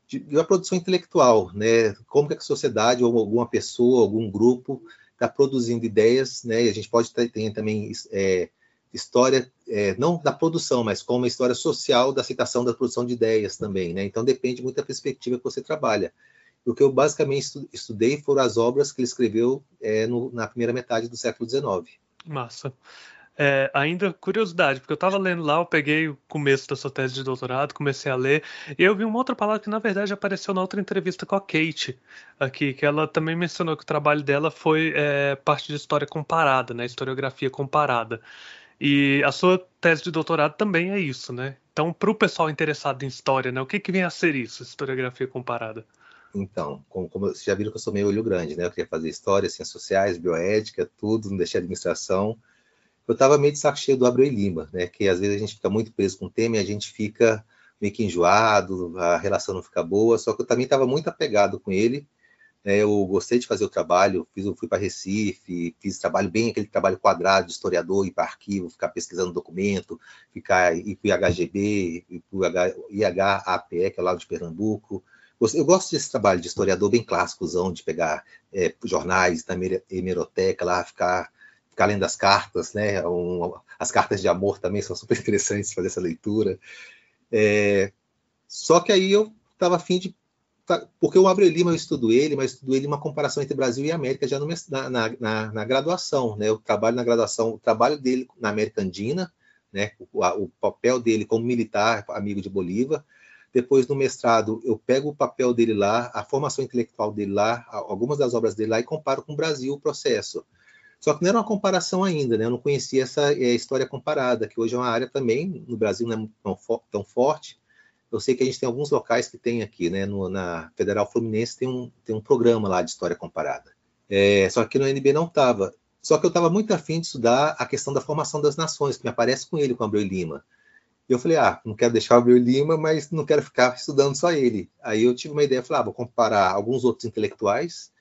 de, de, uma produção intelectual, né? Como que a sociedade ou alguma pessoa, algum grupo está produzindo ideias, né? E a gente pode ter, ter também é, história, é, não da produção, mas como uma história social da aceitação da produção de ideias também, né? Então depende muito da perspectiva que você trabalha. O que eu basicamente estudei foram as obras que ele escreveu é, no, na primeira metade do século XIX. Massa. É, ainda curiosidade, porque eu estava lendo lá, eu peguei o começo da sua tese de doutorado, comecei a ler, e eu vi uma outra palavra que na verdade apareceu na outra entrevista com a Kate aqui, que ela também mencionou que o trabalho dela foi é, parte de história comparada, né, historiografia comparada. E a sua tese de doutorado também é isso, né? Então, para o pessoal interessado em história, né, o que, que vem a ser isso, historiografia comparada? Então, como, como vocês já viram que eu sou meio olho grande, né? Eu queria fazer história, ciências sociais, bioética, tudo, não deixei administração eu estava meio de saco cheio do Abreu e Lima, né? Que às vezes a gente fica muito preso com o tema e a gente fica meio que enjoado, a relação não fica boa. Só que eu também estava muito apegado com ele. né, eu gostei de fazer o trabalho, fiz, fui para Recife, fiz trabalho bem aquele trabalho quadrado de historiador, ir para arquivo, ficar pesquisando documento, ficar ir para o IHGB, ir para o IHAPE, que é lá de Pernambuco. Eu gosto desse trabalho de historiador bem clássicozão, de pegar é, jornais da hemeroteca lá, ficar, ficar lendo as cartas, né? Um, as cartas de amor também são super interessantes fazer essa leitura. É, só que aí eu estava afim de porque o Abreu Lima eu estudo ele, mas estudo ele uma comparação entre Brasil e América já no, na, na, na, graduação, né? Eu trabalho na graduação, o trabalho dele na América Andina, né? O, a, o, papel dele como militar, amigo de Bolívar. Depois no mestrado eu pego o papel dele lá, a formação intelectual dele lá, algumas das obras dele lá e comparo com o Brasil o processo. Só que não era uma comparação ainda, né? Eu não conhecia essa é, história comparada, que hoje é uma área também no Brasil não é tão, tão forte eu sei que a gente tem alguns locais que tem aqui, né? No, na Federal Fluminense tem um, tem um programa lá de história comparada. É, só que no NB não estava. Só que eu estava muito afim de estudar a questão da formação das nações, que me aparece com ele, com Abreu Lima. E eu falei, ah, não quero deixar o Abreu Lima, mas não quero ficar estudando só ele. Aí eu tive uma ideia, falei, ah, vou comparar alguns outros intelectuais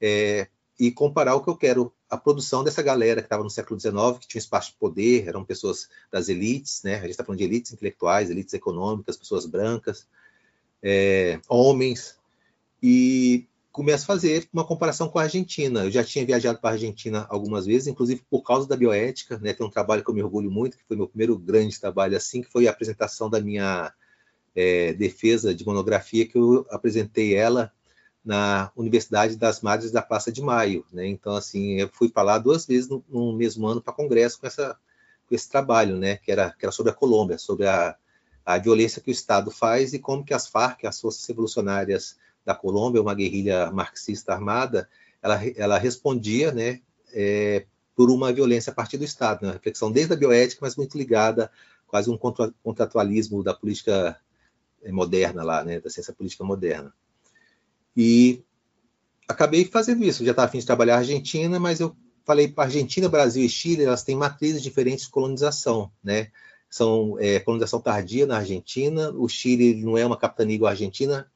é, e comparar o que eu quero a produção dessa galera que estava no século XIX, que tinha espaço de poder, eram pessoas das elites, né? A gente está falando de elites intelectuais, elites econômicas, pessoas brancas, é, homens, e começo a fazer uma comparação com a Argentina. Eu já tinha viajado para a Argentina algumas vezes, inclusive por causa da bioética, né? Tem um trabalho que eu me orgulho muito, que foi meu primeiro grande trabalho assim, que foi a apresentação da minha é, defesa de monografia, que eu apresentei ela na Universidade das Madres da Praça de Maio, né? Então assim, eu fui para lá duas vezes no, no mesmo ano para congresso com essa com esse trabalho, né? Que era que era sobre a Colômbia, sobre a, a violência que o Estado faz e como que as FARC, as forças revolucionárias da Colômbia, uma guerrilha marxista armada, ela, ela respondia, né? É, por uma violência a partir do Estado, né? uma reflexão desde a bioética, mas muito ligada quase um contratualismo da política moderna lá, né? Da ciência política moderna. E acabei fazendo isso. Já estava afim de trabalhar a Argentina, mas eu falei para Argentina, Brasil e Chile, elas têm matrizes diferentes de colonização, né? São é, colonização tardia na Argentina. O Chile não é uma capitania igual a Argentina,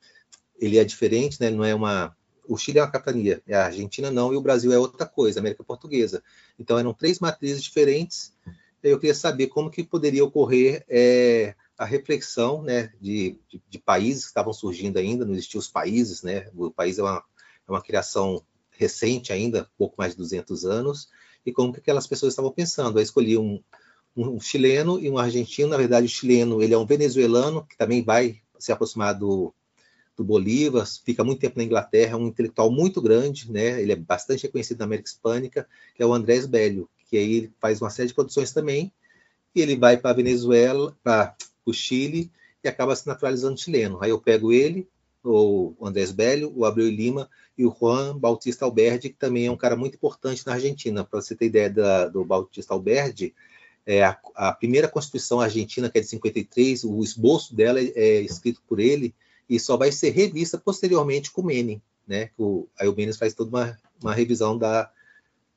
ele é diferente, né? Não é uma o Chile é uma capitania, a Argentina não, e o Brasil é outra coisa, América Portuguesa. Então eram três matrizes diferentes. Eu queria saber como que poderia ocorrer é, a reflexão né, de, de, de, países que estavam surgindo ainda, não existiam os países, né? o país é uma, é uma criação recente ainda, pouco mais de 200 anos, e como que aquelas pessoas estavam pensando. Eu escolhi um, um chileno e um argentino, na verdade o chileno ele é um venezuelano, que também vai se aproximar do, do Bolívar, fica muito tempo na Inglaterra, é um intelectual muito grande, né? ele é bastante reconhecido na América Hispânica, que é o Andrés Bello, que aí faz uma série de produções também, e ele vai para a Venezuela, para o Chile e acaba se naturalizando chileno. Aí eu pego ele, o Andrés Bello, o Abreu Lima e o Juan Bautista Alberdi, que também é um cara muito importante na Argentina. Para você ter ideia da, do Bautista Alberdi, é a, a, primeira Constituição argentina, que é de 53, o esboço dela é, é escrito por ele e só vai ser revista posteriormente com Menem. Né? O, aí o Menem faz toda uma, uma revisão da,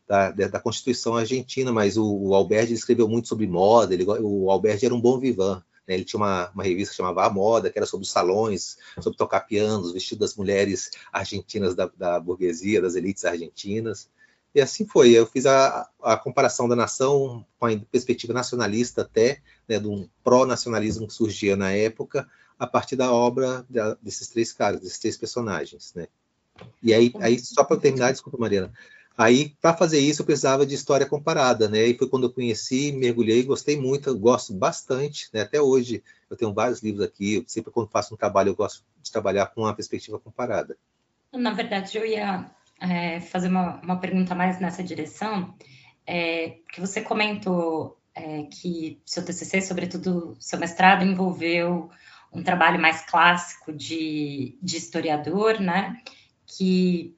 da, da, Constituição argentina, mas o, o Alberti escreveu muito sobre moda, ele, o Alberti era um bom vivan, né? Ele tinha uma, uma revista chamava A Moda, que era sobre os salões, sobre tocar piano, os vestidos das mulheres argentinas da, da burguesia, das elites argentinas. E assim foi. Eu fiz a, a comparação da nação com a perspectiva nacionalista até, né, de um pró-nacionalismo que surgia na época, a partir da obra desses três caras, desses três personagens. Né? E aí, aí só para terminar, desculpa, Mariana, Aí, para fazer isso, eu precisava de história comparada, né? E foi quando eu conheci, mergulhei, gostei muito, eu gosto bastante, né? Até hoje, eu tenho vários livros aqui, sempre quando faço um trabalho, eu gosto de trabalhar com uma perspectiva comparada. Na verdade, eu ia é, fazer uma, uma pergunta mais nessa direção, é, que você comentou é, que seu TCC, sobretudo seu mestrado, envolveu um trabalho mais clássico de, de historiador, né? Que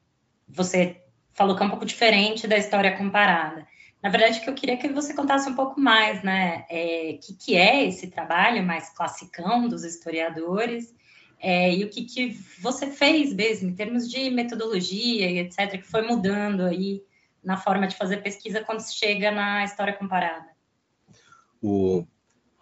você falou que é um pouco diferente da história comparada. Na verdade, que eu queria que você contasse um pouco mais, né? O é, que, que é esse trabalho mais classicão dos historiadores é, e o que, que você fez mesmo, em termos de metodologia e etc., que foi mudando aí na forma de fazer pesquisa quando se chega na história comparada. O,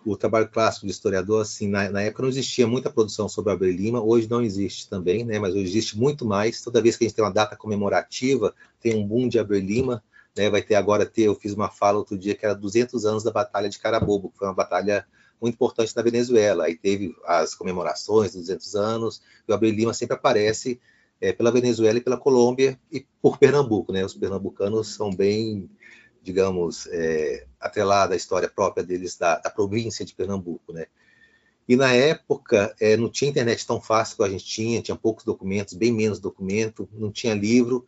o trabalho clássico de historiador, assim, na, na, época não existia muita produção sobre Abreu Lima, hoje não existe também, né, mas hoje existe muito mais. Toda vez que a gente tem uma data comemorativa, tem um boom de Abreu Lima, né, vai ter agora ter, eu fiz uma fala outro dia que era 200 anos da Batalha de Carabobo, que foi uma batalha muito importante na Venezuela. Aí teve as comemorações dos 200 anos, e o Abreu Lima sempre aparece é, pela Venezuela e pela Colômbia e por Pernambuco, né? Os pernambucanos são bem digamos, é, atrelada à história própria deles da, da, província de Pernambuco, né? E na época é, não tinha internet tão fácil como a gente tinha, tinha poucos documentos, bem menos documento, não tinha livro.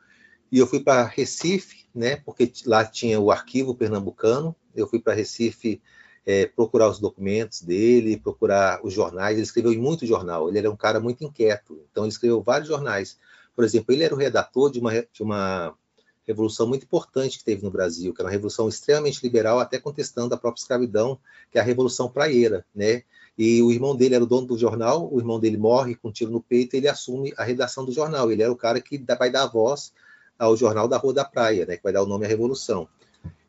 E eu fui para Recife, né? Porque lá tinha o arquivo pernambucano. Eu fui para Recife é, procurar os documentos dele, procurar os jornais. Ele escreveu em muito jornal. Ele era um cara muito inquieto, então ele escreveu vários jornais. Por exemplo, ele era o redator de uma, de uma revolução muito importante que teve no Brasil, que era uma revolução extremamente liberal, até contestando a própria escravidão, que é a Revolução Praieira, né? E o irmão dele era o dono do jornal, o irmão dele morre com um tiro no peito ele assume a redação do jornal. Ele era o cara que vai dar voz ao jornal da Rua da Praia, né? Que vai dar o nome à Revolução.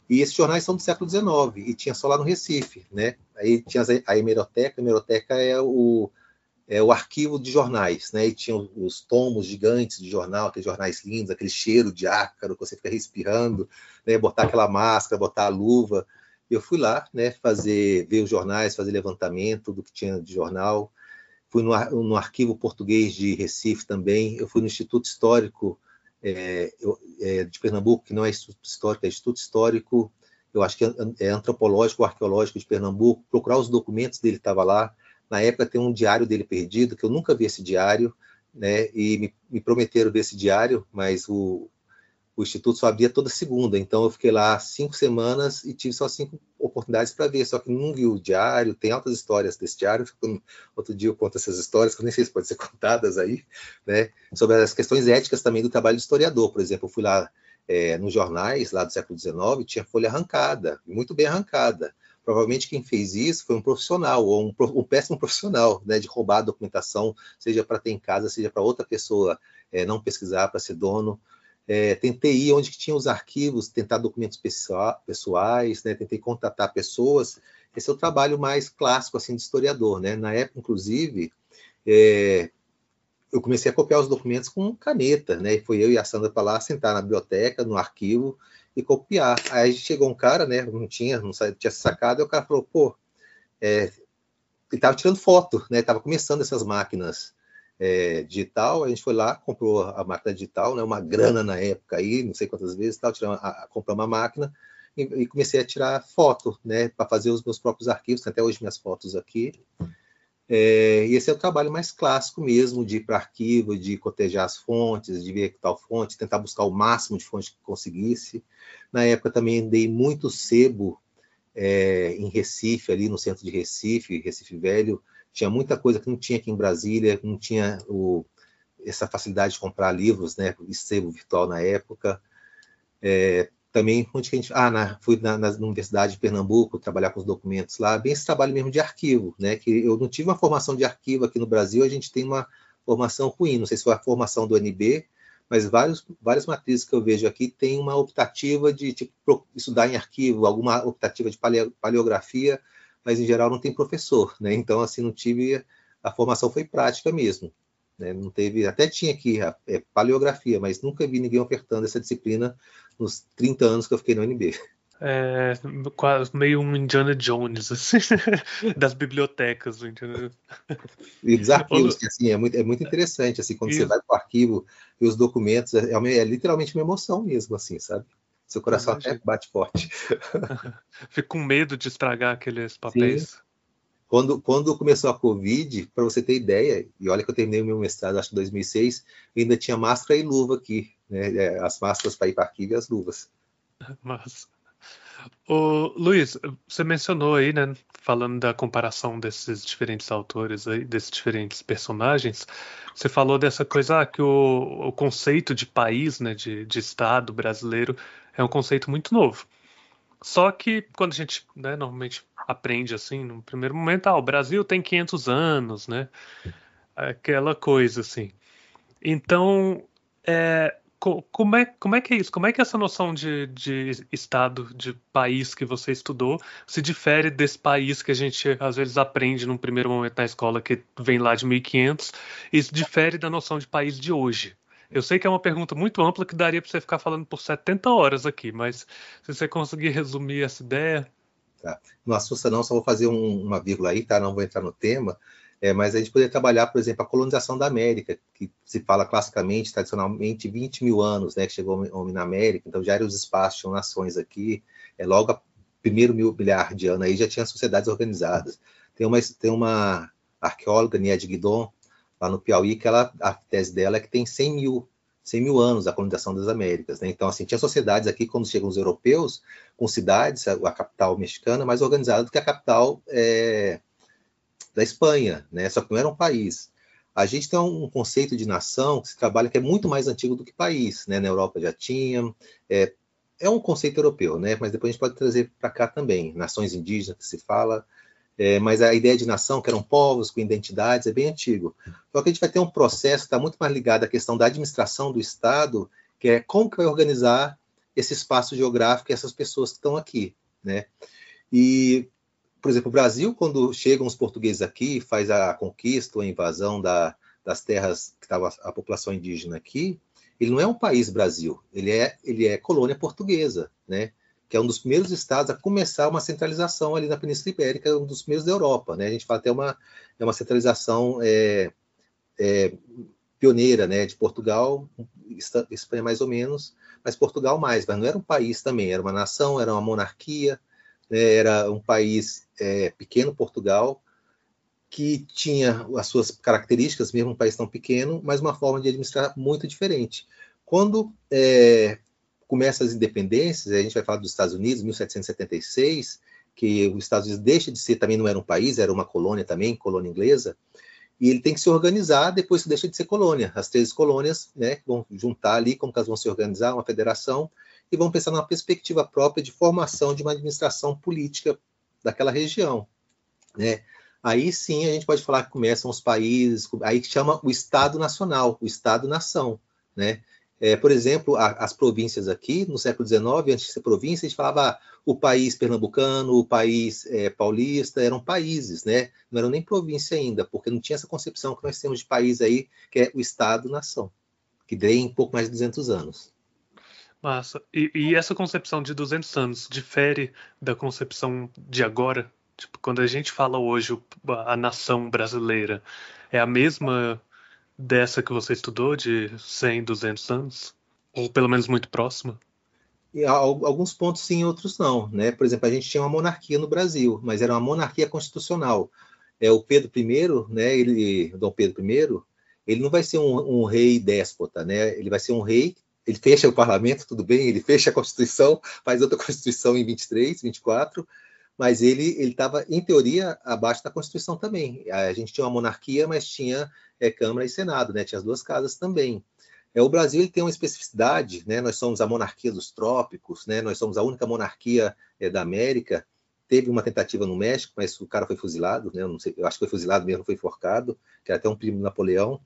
E esses jornais são do século XIX e tinha só lá no Recife, né? Aí tinha a hemeroteca, a hemeroteca é o é, o arquivo de jornais, né? E tinha os tomos gigantes de jornal, aqueles jornais lindos, aquele cheiro de ácaro que você fica respirando, né? Botar aquela máscara, botar a luva. Eu fui lá, né? Fazer, ver os jornais, fazer levantamento do que tinha de jornal. Fui no, no arquivo português de Recife também. Eu fui no Instituto Histórico é, é, de Pernambuco, que não é Instituto Histórico, é Instituto Histórico. Eu acho que é, é antropológico, arqueológico de Pernambuco. Procurar os documentos dele estava lá na época tem um diário dele perdido, que eu nunca vi esse diário, né? E me, me prometeram ver esse diário, mas o, o Instituto só abria toda segunda, então eu fiquei lá cinco semanas e tive só cinco oportunidades para ver, só que não vi o diário, tem altas histórias desse diário, outro dia eu conto essas histórias, que eu nem sei se podem ser contadas aí, né, sobre as questões éticas também do trabalho de historiador, por exemplo, eu fui lá é, nos jornais, lá do século XIX, tinha folha arrancada, muito bem arrancada, provavelmente quem fez isso foi um profissional, ou um, um péssimo profissional, né, de roubar a documentação, seja para ter em casa, seja para outra pessoa é, não pesquisar, para ser dono. É, tentei ir onde tinha os arquivos, tentar documentos pessoais, né, tentei contatar pessoas. Esse é o trabalho mais clássico assim de historiador, né? Na época, inclusive, é, eu comecei a copiar os documentos com caneta, né? E foi eu e a Sandra para lá sentar na biblioteca, no arquivo e copiar. Aí chegou um cara, né? Não tinha, não tinha sacado, e o cara falou, pô, é, ele estava tirando foto, né? Tava começando essas máquinas é, digital. A gente foi lá, comprou a máquina digital, né? Uma grana na época aí, não sei quantas vezes, tal, tirando, a, comprou uma máquina e, e, comecei a tirar foto, né? Para fazer os meus próprios arquivos. Até hoje minhas fotos aqui. É, e esse é o trabalho mais clássico mesmo, de ir para arquivo, de cotejar as fontes, de ver tal fonte, tentar buscar o máximo de fonte que conseguisse. Na época também dei muito sebo é, em Recife, ali no centro de Recife, Recife Velho. Tinha muita coisa que não tinha aqui em Brasília, não tinha o, essa facilidade de comprar livros, né, sebo virtual na época. É, também onde que a gente ah na, fui na, na, Universidade de Pernambuco trabalhar com os documentos lá bem esse trabalho mesmo de arquivo né que eu não tive uma formação de arquivo aqui no Brasil a gente tem uma formação ruim não sei se foi a formação do NB mas vários várias matrizes que eu vejo aqui tem uma optativa de tipo, estudar em arquivo alguma optativa de paleografia mas em geral não tem professor né então assim não tive a formação foi prática mesmo né? Não teve, até tinha aqui a, é, paleografia, mas nunca vi ninguém ofertando essa disciplina nos 30 anos que eu fiquei no UNB. É, quase meio um Indiana Jones, assim, das bibliotecas. Indiana... E dos arquivos, que assim, é muito, é muito interessante, assim, quando Isso. você vai para o arquivo e os documentos, é, é, é, literalmente uma emoção mesmo, assim, sabe? Seu coração até bate forte. Fico com medo de estragar aqueles papéis. Sim. Quando, quando começou a Covid, para você ter ideia, e olha que eu terminei o meu mestrado, acho que em 2006, ainda tinha máscara e luva aqui, né? É, as máscaras para ir para arquivo e as luvas. Mas, o Luiz, você mencionou aí, né, falando da comparação desses diferentes autores aí, desses diferentes personagens, você falou dessa coisa ah, que o, o, conceito de país, né, de, de Estado brasileiro é um conceito muito novo. Só que quando a gente, né, normalmente aprende assim, no primeiro momento, ah, o Brasil tem 500 anos, né? Aquela coisa assim. Então, é, como é, como é que é isso? Como é que essa noção de, de estado, de país que você estudou, se difere desse país que a gente às vezes aprende num primeiro momento na escola, que vem lá de 1500, e isso difere da noção de país de hoje? Eu sei que é uma pergunta muito ampla que daria para você ficar falando por 70 horas aqui, mas se você conseguir resumir essa ideia. Tá. Não assusta, não, só vou fazer um, uma vírgula aí, tá? Não vou entrar no tema. É, mas a gente poderia trabalhar, por exemplo, a colonização da América, que se fala classicamente, tradicionalmente, 20 mil anos, né, que chegou o homem na América, então já eram os espaços, tinham nações aqui, é, logo primeiro mil milhar de anos aí já tinha sociedades organizadas. Tem uma, tem uma arqueóloga, Nied Guidon, lá no Piauí, que ela, a tese dela é que tem 100 mil, 100 mil anos a colonização das Américas. Né? Então, assim, tinha sociedades aqui, quando chegam os europeus, com cidades, a capital mexicana mais organizada do que a capital é, da Espanha, né? Só que não era um país. A gente tem um conceito de nação que se trabalha que é muito mais antigo do que país, né? Na Europa já tinha, é, é um conceito europeu, né? Mas depois a gente pode trazer para cá também, nações indígenas que se fala, é, mas a ideia de nação, que eram povos com identidades, é bem antigo. Só que a gente vai ter um processo que está muito mais ligado à questão da administração do Estado, que é como que vai organizar esse espaço geográfico e essas pessoas que estão aqui, né? E por exemplo, o Brasil, quando chegam os portugueses aqui, faz a conquista, a invasão da, das terras que estava a população indígena aqui, ele não é um país Brasil, ele é, ele é colônia portuguesa, né? Que é um dos primeiros estados a começar uma centralização ali na Península Ibérica, um dos primeiros da Europa, né? A gente fala até uma, é uma centralização é, é, pioneira, né? De Portugal, Espanha mais ou menos, mas Portugal mais, mas não era um país também, era uma nação, era uma monarquia, né, era um país é, pequeno, Portugal, que tinha as suas características, mesmo um país tão pequeno, mas uma forma de administrar muito diferente. Quando é, começa as independências, a gente vai falar dos Estados Unidos, 1776, que os Estados Unidos deixa de ser, também não era um país, era uma colônia também, colônia inglesa, e ele tem que se organizar depois que deixa de ser colônia. As três colônias né, vão juntar ali, como que elas vão se organizar, uma federação, e vão pensar numa perspectiva própria de formação de uma administração política daquela região. Né? Aí sim a gente pode falar que começam os países, aí que chama o Estado Nacional, o Estado-nação. Né? É, por exemplo, a, as províncias aqui, no século XIX, antes de ser província, a gente falava ah, o país pernambucano, o país é, paulista, eram países, né? não eram nem província ainda, porque não tinha essa concepção que nós temos de país aí, que é o Estado-nação, que tem em pouco mais de 200 anos. Massa. E, e, essa concepção de 200 anos difere da concepção de agora? Tipo, quando a gente fala hoje a nação brasileira, é a mesma dessa que você estudou de 100, 200 anos? Ou pelo menos muito próxima? E alguns pontos sim, outros não. Né? Por exemplo, a gente tinha uma monarquia no Brasil, mas era uma monarquia constitucional. É, o Pedro I, né, ele, Dom Pedro I, ele não vai ser um, um rei déspota, né? ele vai ser um rei ele fecha o parlamento, tudo bem, ele fecha a Constituição, faz outra Constituição em 23, 24, mas ele estava, em teoria, abaixo da Constituição também. A gente tinha uma monarquia, mas tinha é, Câmara e Senado, né? tinha as duas casas também. É, o Brasil ele tem uma especificidade, né? nós somos a monarquia dos trópicos, né? nós somos a única monarquia é, da América. Teve uma tentativa no México, mas o cara foi fuzilado, né? eu, sei, eu acho que foi fuzilado mesmo, foi enforcado, que era até um primo de Napoleão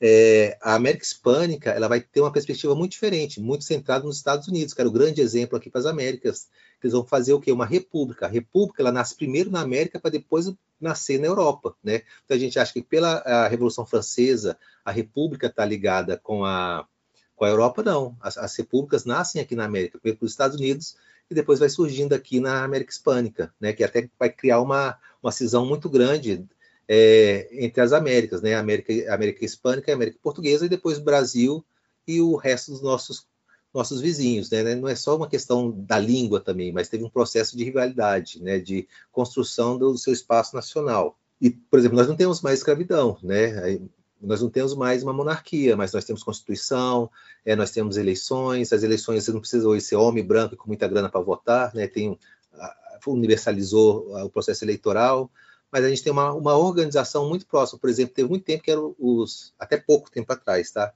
é, a América Hispânica ela vai ter uma perspectiva muito diferente, muito centrada nos Estados Unidos, que era o grande exemplo aqui para as Américas. Eles vão fazer o quê? Uma república. A república ela nasce primeiro na América para depois nascer na Europa. Né? Então a gente acha que pela Revolução Francesa a república está ligada com a, com a Europa, não. As, as repúblicas nascem aqui na América, primeiro os Estados Unidos e depois vai surgindo aqui na América Hispânica, né? que até vai criar uma, uma cisão muito grande é, entre as Américas, né? América, América Hispânica América Portuguesa, e depois Brasil e o resto dos nossos, nossos vizinhos, né? Não é só uma questão da língua também, mas teve um processo de rivalidade, né? De construção do seu espaço nacional. E, por exemplo, nós não temos mais escravidão, né? Nós não temos mais uma monarquia, mas nós temos constituição, é, nós temos eleições. As eleições você não precisa hoje ser homem branco com muita grana para votar, né? Tem universalizou o processo eleitoral mas a gente tem uma, uma organização muito próxima. Por exemplo, teve muito tempo que eram os, até pouco tempo atrás, tá?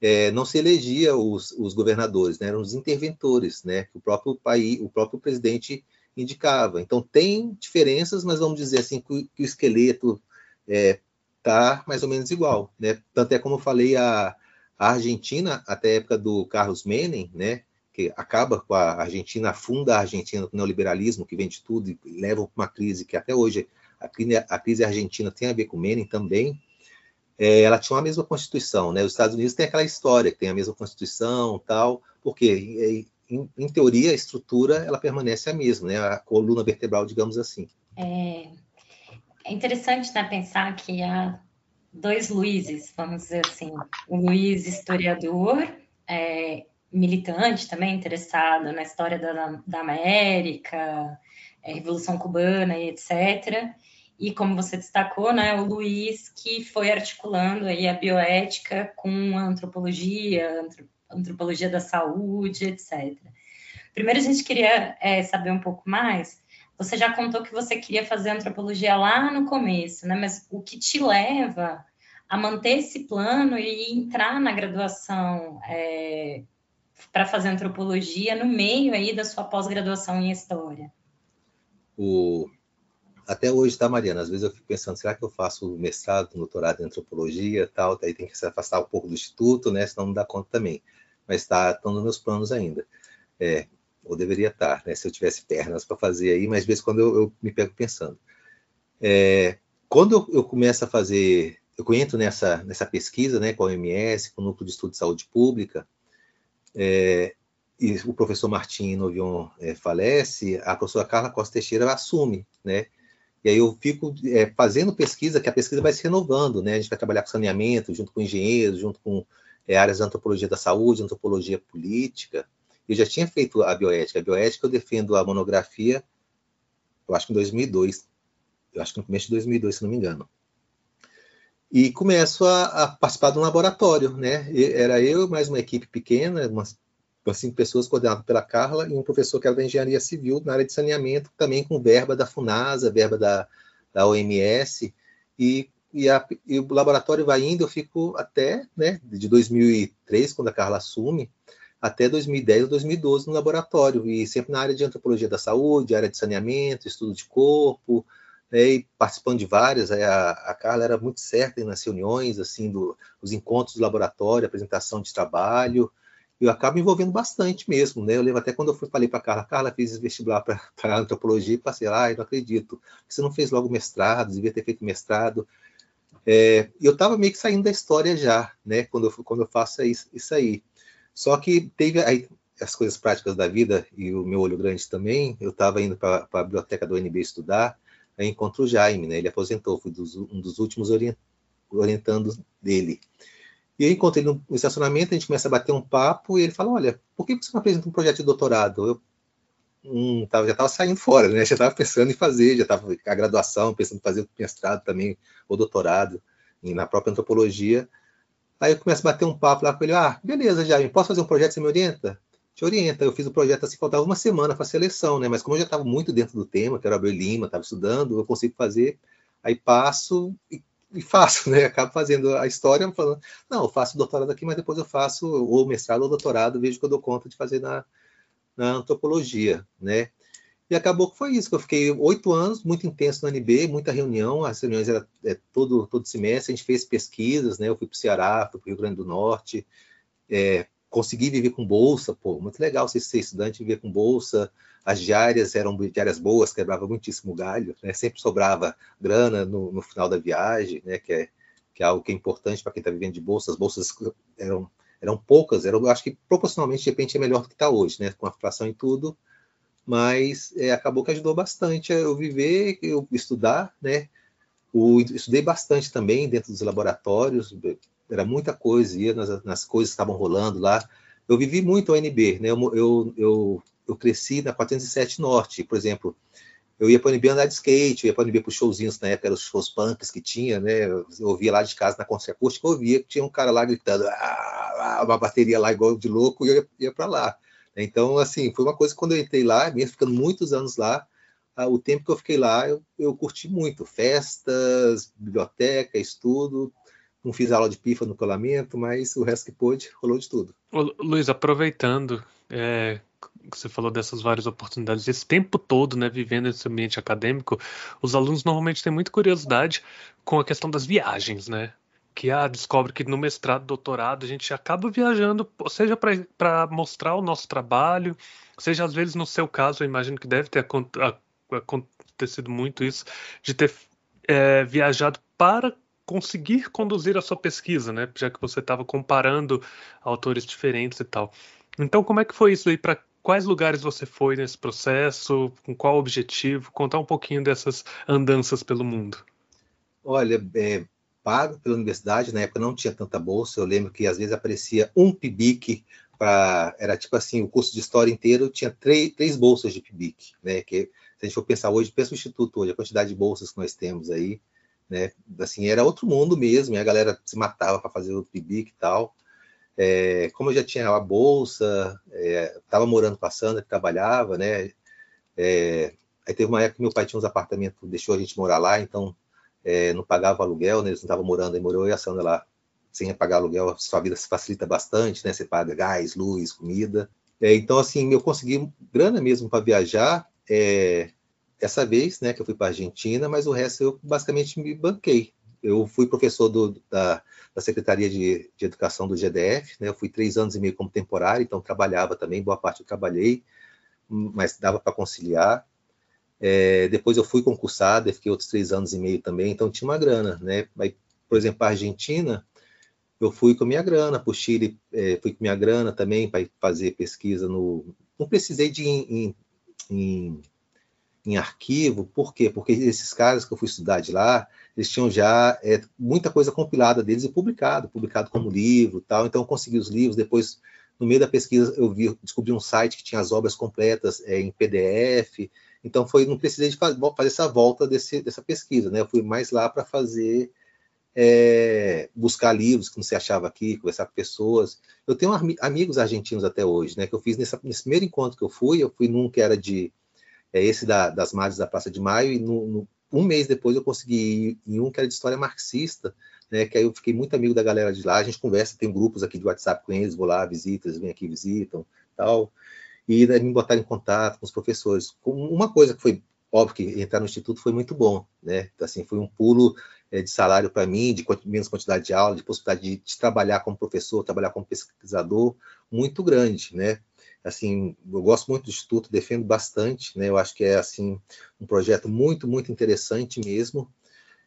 É, não se elegia os, os governadores, né? eram os interventores, né? Que o próprio país, o próprio presidente indicava. Então tem diferenças, mas vamos dizer assim que, que o esqueleto é, tá mais ou menos igual, né? Tanto é como eu falei a, A Argentina, até a época do Carlos Menem, né, que acaba com a Argentina, afunda a Argentina no neoliberalismo, que vende tudo e leva para uma crise que até hoje a crise, a crise argentina tem a ver com Menem também. É, ela tinha a mesma constituição, né? Os Estados Unidos tem aquela história que tem a mesma constituição, tal, porque em, em teoria a estrutura ela permanece a mesma, né? A coluna vertebral, digamos assim. É, é interessante né, pensar que há dois Luizes, vamos dizer assim, o Luiz historiador, é, militante também, interessado na história da, da América, é, Revolução Cubana e etc. E como você destacou, né, o Luiz que foi articulando aí a bioética com a antropologia, antropologia da saúde, etc. Primeiro a gente queria é, saber um pouco mais você já contou que você queria fazer antropologia lá no começo, né? Mas o que te leva a manter esse plano e entrar na graduação é, para fazer antropologia no meio aí da sua pós-graduação em história? O... Até hoje, tá, Mariana? Às vezes eu fico pensando, será que eu faço mestrado, doutorado em antropologia tal? Daí tem que se afastar um pouco do instituto, né? Senão não dá conta também. Mas está nos meus planos ainda. É, ou deveria estar, né, se eu tivesse pernas para fazer aí, mas às vezes quando eu, eu me pego pensando. É, quando eu, eu, começo a fazer, eu entro nessa, nessa pesquisa né, com a OMS, com o Núcleo de Estudo de Saúde Pública, é, e o professor Martim Novion é, falece, a professora Carla Costa Teixeira assume, né? E aí eu fico é, fazendo pesquisa, que a pesquisa vai se renovando, né? A gente vai trabalhar com saneamento, junto com engenheiros, junto com é, áreas de antropologia da saúde, antropologia política, eu já tinha feito a bioética. A bioética eu defendo a monografia, eu acho que em 2002. Eu acho que no começo de 2002, se não me engano. E começo a, a participar de um laboratório, né? E era eu mais uma equipe pequena, umas, umas cinco pessoas coordenadas pela Carla e um professor que era da engenharia civil na área de saneamento, também com verba da Funasa, verba da, da OMS. E e, a, e, o laboratório vai indo, eu fico até, né, de 2003, quando a Carla assume, até 2010 ou 2012 no laboratório, e sempre na área de antropologia da saúde, área de saneamento, estudo de corpo, né, e participando de várias. A, a Carla era muito certa nas reuniões, assim, do, os encontros do laboratório, apresentação de trabalho, eu acabo envolvendo bastante mesmo, né? Eu lembro até quando eu fui, falei para Carla, Carla, fiz vestibular para antropologia e passei lá, ah, eu não acredito, você não fez logo mestrado, devia ter feito mestrado. É, eu estava meio que saindo da história já, né? Quando eu, quando eu faço isso, isso aí. Só que teve aí, as coisas práticas da vida e o meu olho grande também. Eu estava indo para a biblioteca do UNB estudar, aí encontro o Jaime, né? Ele aposentou, fui dos, um dos últimos orient, orientandos dele. E eu encontrei no estacionamento, a gente começa a bater um papo e ele fala: Olha, por que você não apresenta um projeto de doutorado? Eu hum, tava, já estava saindo fora, né? Já estava pensando em fazer, já estava a graduação, pensando em fazer o mestrado também, ou doutorado na própria antropologia. Aí eu começo a bater um papo lá com ele, ah, beleza, Jaime, posso fazer um projeto, você me orienta? Te orienta. Eu fiz o projeto assim, faltava uma semana para a seleção, né? Mas como eu já estava muito dentro do tema, que era Abel Lima, estava estudando, eu consigo fazer, aí passo e, e, faço, né? Acabo fazendo a história, falando, não, eu faço doutorado aqui, mas depois eu faço ou mestrado ou doutorado, vejo que eu dou conta de fazer na, na antropologia, né? E acabou que foi isso, que eu fiquei oito anos, muito intenso no NB, muita reunião, as reuniões eram é, todo, todo semestre, a gente fez pesquisas, né? Eu fui para o Ceará, fui para o Rio Grande do Norte, é, consegui viver com bolsa, pô, muito legal você ser estudante viver com bolsa, as diárias eram diárias boas, quebrava muitíssimo galho, né? Sempre sobrava grana no, no final da viagem, né? Que é, que é algo que é importante para quem está vivendo de bolsa, as bolsas eram, eram poucas, eram, acho que proporcionalmente, de repente, é melhor do que está hoje, né? Com a inflação e tudo, mas é, acabou que ajudou bastante eu viver, eu estudar, né? O, estudei bastante também dentro dos laboratórios, era muita coisa, ia nas, nas coisas que estavam rolando lá. Eu vivi muito a UNB, né? Eu, eu, eu, eu cresci na 407 Norte, por exemplo. Eu ia para o UNB andar de skate, eu ia para o UNB para os showzinhos, na época eram os shows punks que tinha, né? Eu ouvia lá de casa na Concerto Acústica, eu ouvia que tinha um cara lá gritando, ah, uma bateria lá igual de louco, e eu ia, ia para lá. Então, assim, foi uma coisa que quando eu entrei lá, mesmo ficando muitos anos lá, o tempo que eu fiquei lá, eu, eu curti muito. Festas, biblioteca, estudo. Não fiz aula de pifa no colamento, mas o resto que pôde, rolou de tudo. Luiz, aproveitando, é, que você falou dessas várias oportunidades, esse tempo todo, né, vivendo esse ambiente acadêmico, os alunos normalmente têm muita curiosidade com a questão das viagens, né? que ah, descobre que no mestrado, doutorado, a gente acaba viajando, seja para mostrar o nosso trabalho, seja às vezes no seu caso, eu imagino que deve ter acontecido muito isso, de ter é, viajado para conseguir conduzir a sua pesquisa, né? Já que você estava comparando autores diferentes e tal. Então, como é que foi isso aí? Para quais lugares você foi nesse processo? Com qual objetivo? Contar um pouquinho dessas andanças pelo mundo. Olha, é, pago pela universidade, na época não tinha tanta bolsa. Eu lembro que às vezes aparecia um PIBIC para. Era tipo assim: o curso de história inteiro tinha três, três bolsas de PIBIC, né? Que se a gente for pensar hoje, pensa o Instituto hoje, a quantidade de bolsas que nós temos aí né? Assim, era outro mundo mesmo, e a galera se matava para fazer o PIBIC e tal. É, como eu já tinha a bolsa, estava é, morando com a Sandra, que trabalhava, né? É, aí teve uma época que meu pai tinha uns apartamentos, deixou a gente morar lá, então é, não pagava aluguel, né? Eles não estavam morando, aí morou eu e a Sandra lá sem pagar aluguel, sua vida se facilita bastante, né? Você paga gás, luz, comida. É, então, assim, eu consegui grana mesmo para viajar. É, essa vez, né, que eu fui para a Argentina, mas o resto eu basicamente me banquei. Eu fui professor do, da, da, Secretaria de, de, Educação do GDF, né, eu fui três anos e meio como temporário, então trabalhava também, boa parte eu trabalhei, mas dava para conciliar. É, depois eu fui concursado, fiquei outros três anos e meio também, então tinha uma grana, né? Aí, por exemplo, a Argentina, eu fui com minha grana, para o Chile, é, fui com minha grana também para fazer pesquisa no. Não precisei de em, em, em arquivo, por quê? Porque esses caras que eu fui estudar de lá, eles tinham já é, muita coisa compilada deles e publicado, publicado como livro tal, então eu consegui os livros, depois, no meio da pesquisa, eu vi, descobri um site que tinha as obras completas é, em PDF, então foi, não precisei de fazer, essa volta desse, dessa pesquisa, né, eu fui mais lá para fazer, é, buscar livros que não se achava aqui, conversar com pessoas, eu tenho amigos argentinos até hoje, né, que eu fiz nessa, nesse primeiro encontro que eu fui, eu fui num que era de é esse da, das Madres da Praça de Maio, e no, no, um mês depois eu consegui ir em um que era de história marxista, né, que aí eu fiquei muito amigo da galera de lá, a gente conversa, tem grupos aqui de WhatsApp com eles, vou lá, visito, eles vêm aqui, visitam, tal, e me botaram em contato com os professores. Uma coisa que foi óbvio que entrar no instituto foi muito bom, né? Assim, foi um pulo é, de salário para mim, de menos quantidade de aula, de possibilidade de, de, trabalhar como professor, trabalhar como pesquisador, muito grande, né? Assim, eu gosto muito do Instituto, defendo bastante, né? Eu acho que é, assim, um projeto muito, muito interessante mesmo.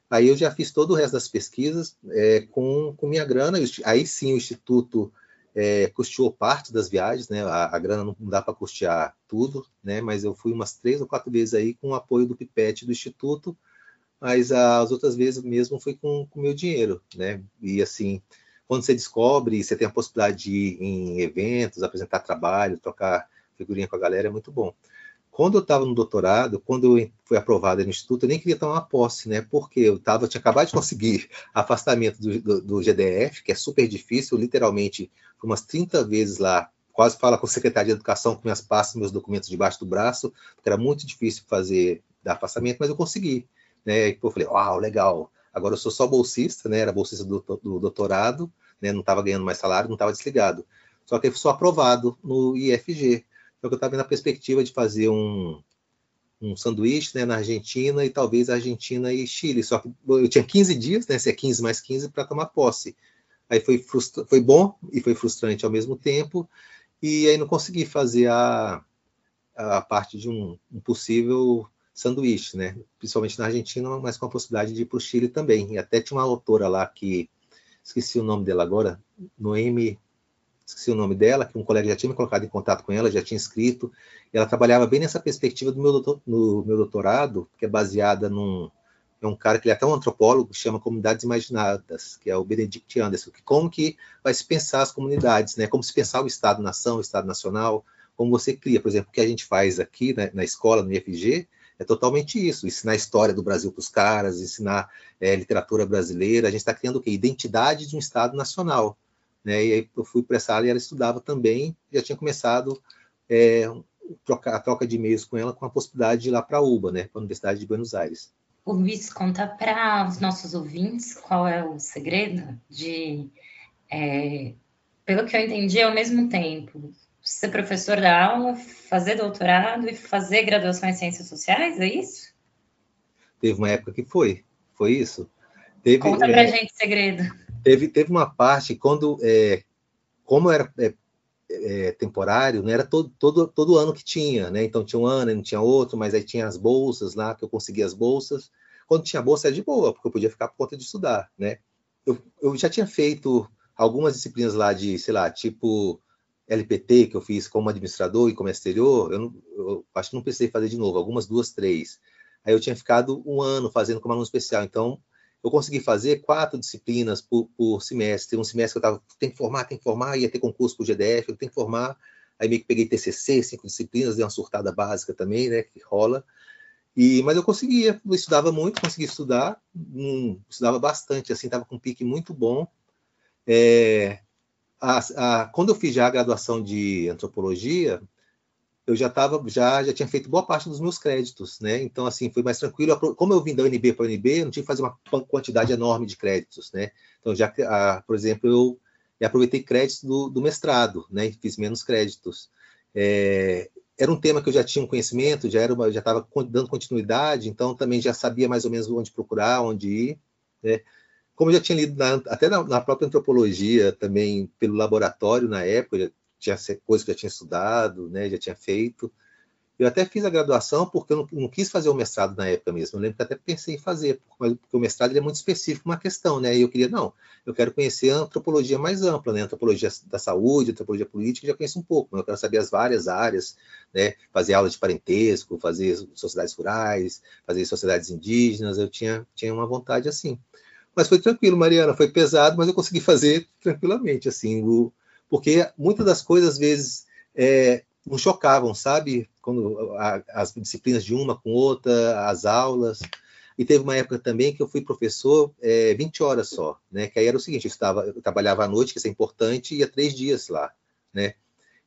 Aí eu já fiz todo o resto das pesquisas é, com, com minha grana. Aí sim o Instituto é, custeou parte das viagens, né? A, a grana não dá para custear tudo, né? Mas eu fui umas três ou quatro vezes aí com o apoio do Pipete do Instituto, mas as outras vezes mesmo foi com o meu dinheiro, né? E assim, quando você descobre, você tem a possibilidade de ir em eventos, apresentar trabalho, trocar figurinha com a galera, é muito bom. Quando eu estava no doutorado, quando eu fui aprovado no instituto, eu nem queria tomar posse, né? Porque eu tava, eu tinha acabado de conseguir afastamento do, do, do GDF, que é super difícil, literalmente, umas 30 vezes lá, quase fala com o secretário de educação, com minhas pastas, meus documentos debaixo do braço, porque era muito difícil fazer dar afastamento, mas eu consegui. Né? E eu falei, uau, legal. Agora eu sou só bolsista, né? Era bolsista do, do doutorado, né, não estava ganhando mais salário, não estava desligado. Só que eu sou aprovado no IFG. Só que eu estava na perspectiva de fazer um, um sanduíche né, na Argentina e talvez Argentina e Chile. Só que eu tinha 15 dias, né, se é 15 mais 15, para tomar posse. Aí foi, frustra... foi bom e foi frustrante ao mesmo tempo. E aí não consegui fazer a, a parte de um, um possível sanduíche, né? Principalmente na Argentina, mas com a possibilidade de ir para o Chile também. E até tinha uma autora lá que esqueci o nome dela agora, Noemi, esqueci o nome dela, que um colega já tinha me colocado em contato com ela, já tinha escrito, ela trabalhava bem nessa perspectiva do meu, doutor, no meu doutorado, que é baseada num é um cara que ele é até um antropólogo, chama Comunidades Imaginadas, que é o Benedict Anderson, que como que vai se pensar as comunidades, né? Como se pensar o Estado-nação, o Estado nacional, como você cria, por exemplo, o que a gente faz aqui né, na escola, no IFG, é totalmente isso, ensinar a história do Brasil para os caras, ensinar é, literatura brasileira, a gente está criando o quê? Identidade de um Estado nacional. Né? E aí eu fui para essa área e ela estudava também, já tinha começado é, a troca de e-mails com ela com a possibilidade de ir lá para a UBA, né? para a Universidade de Buenos Aires. O Luiz, conta para os nossos ouvintes qual é o segredo de, é, pelo que eu entendi, ao mesmo tempo, ser professor da aula, fazer doutorado e fazer graduação em ciências sociais, é isso? Teve uma época que foi, foi isso. Teve, Conta pra é, gente segredo. Teve, teve uma parte, quando, é, como era é, é, temporário, não era todo, todo, todo ano que tinha, né? Então tinha um ano e não tinha outro, mas aí tinha as bolsas lá, que eu conseguia as bolsas. Quando tinha bolsa era de boa, porque eu podia ficar por conta de estudar, né? Eu, eu já tinha feito algumas disciplinas lá de, sei lá, tipo LPT, que eu fiz como administrador e como exterior, eu, não, eu acho que não precisei fazer de novo, algumas duas, três. Aí eu tinha ficado um ano fazendo como aluno especial, então eu consegui fazer quatro disciplinas por, por semestre. Um semestre que eu estava, tem que formar, tem que formar, ia ter concurso para o GDF, eu tenho que formar. Aí meio que peguei TCC, cinco disciplinas, dei uma surtada básica também, né, que rola. E, mas eu conseguia, eu estudava muito, conseguia estudar, um, estudava bastante, assim, estava com um pique muito bom. É, a, a, quando eu fiz já a graduação de antropologia, eu já estava já já tinha feito boa parte dos meus créditos, né? Então assim foi mais tranquilo. Como eu vim da UNB para a UNB, eu não tinha que fazer uma quantidade enorme de créditos, né? Então já, a, por exemplo, eu, aproveitei créditos do, do, mestrado, né? Fiz menos créditos. É, era um tema que eu já tinha um conhecimento, já era uma, já estava dando continuidade, então também já sabia mais ou menos onde procurar, onde ir, né? Como eu já tinha lido na, até na, na, própria antropologia, também pelo laboratório na época, tinha coisas que eu já tinha estudado, né, já tinha feito. Eu até fiz a graduação porque eu não, não, quis fazer o mestrado na época mesmo. Eu lembro que até pensei em fazer, porque o mestrado é muito específico uma questão, né? E eu queria, não, eu quero conhecer a antropologia mais ampla, né? Antropologia da saúde, antropologia política, já conheço um pouco, mas eu quero saber as várias áreas, né? Fazer aula de parentesco, fazer sociedades rurais, fazer sociedades indígenas, eu tinha, tinha uma vontade assim. Mas foi tranquilo, Mariana, foi pesado, mas eu consegui fazer tranquilamente, assim, o, porque muitas das coisas, às vezes, é, chocavam, sabe? Quando a, as disciplinas de uma com outra, as aulas. E teve uma época também que eu fui professor é, 20 horas só, né? Que aí era o seguinte, eu, estava, eu trabalhava à noite, que isso é importante, e ia três dias lá, né?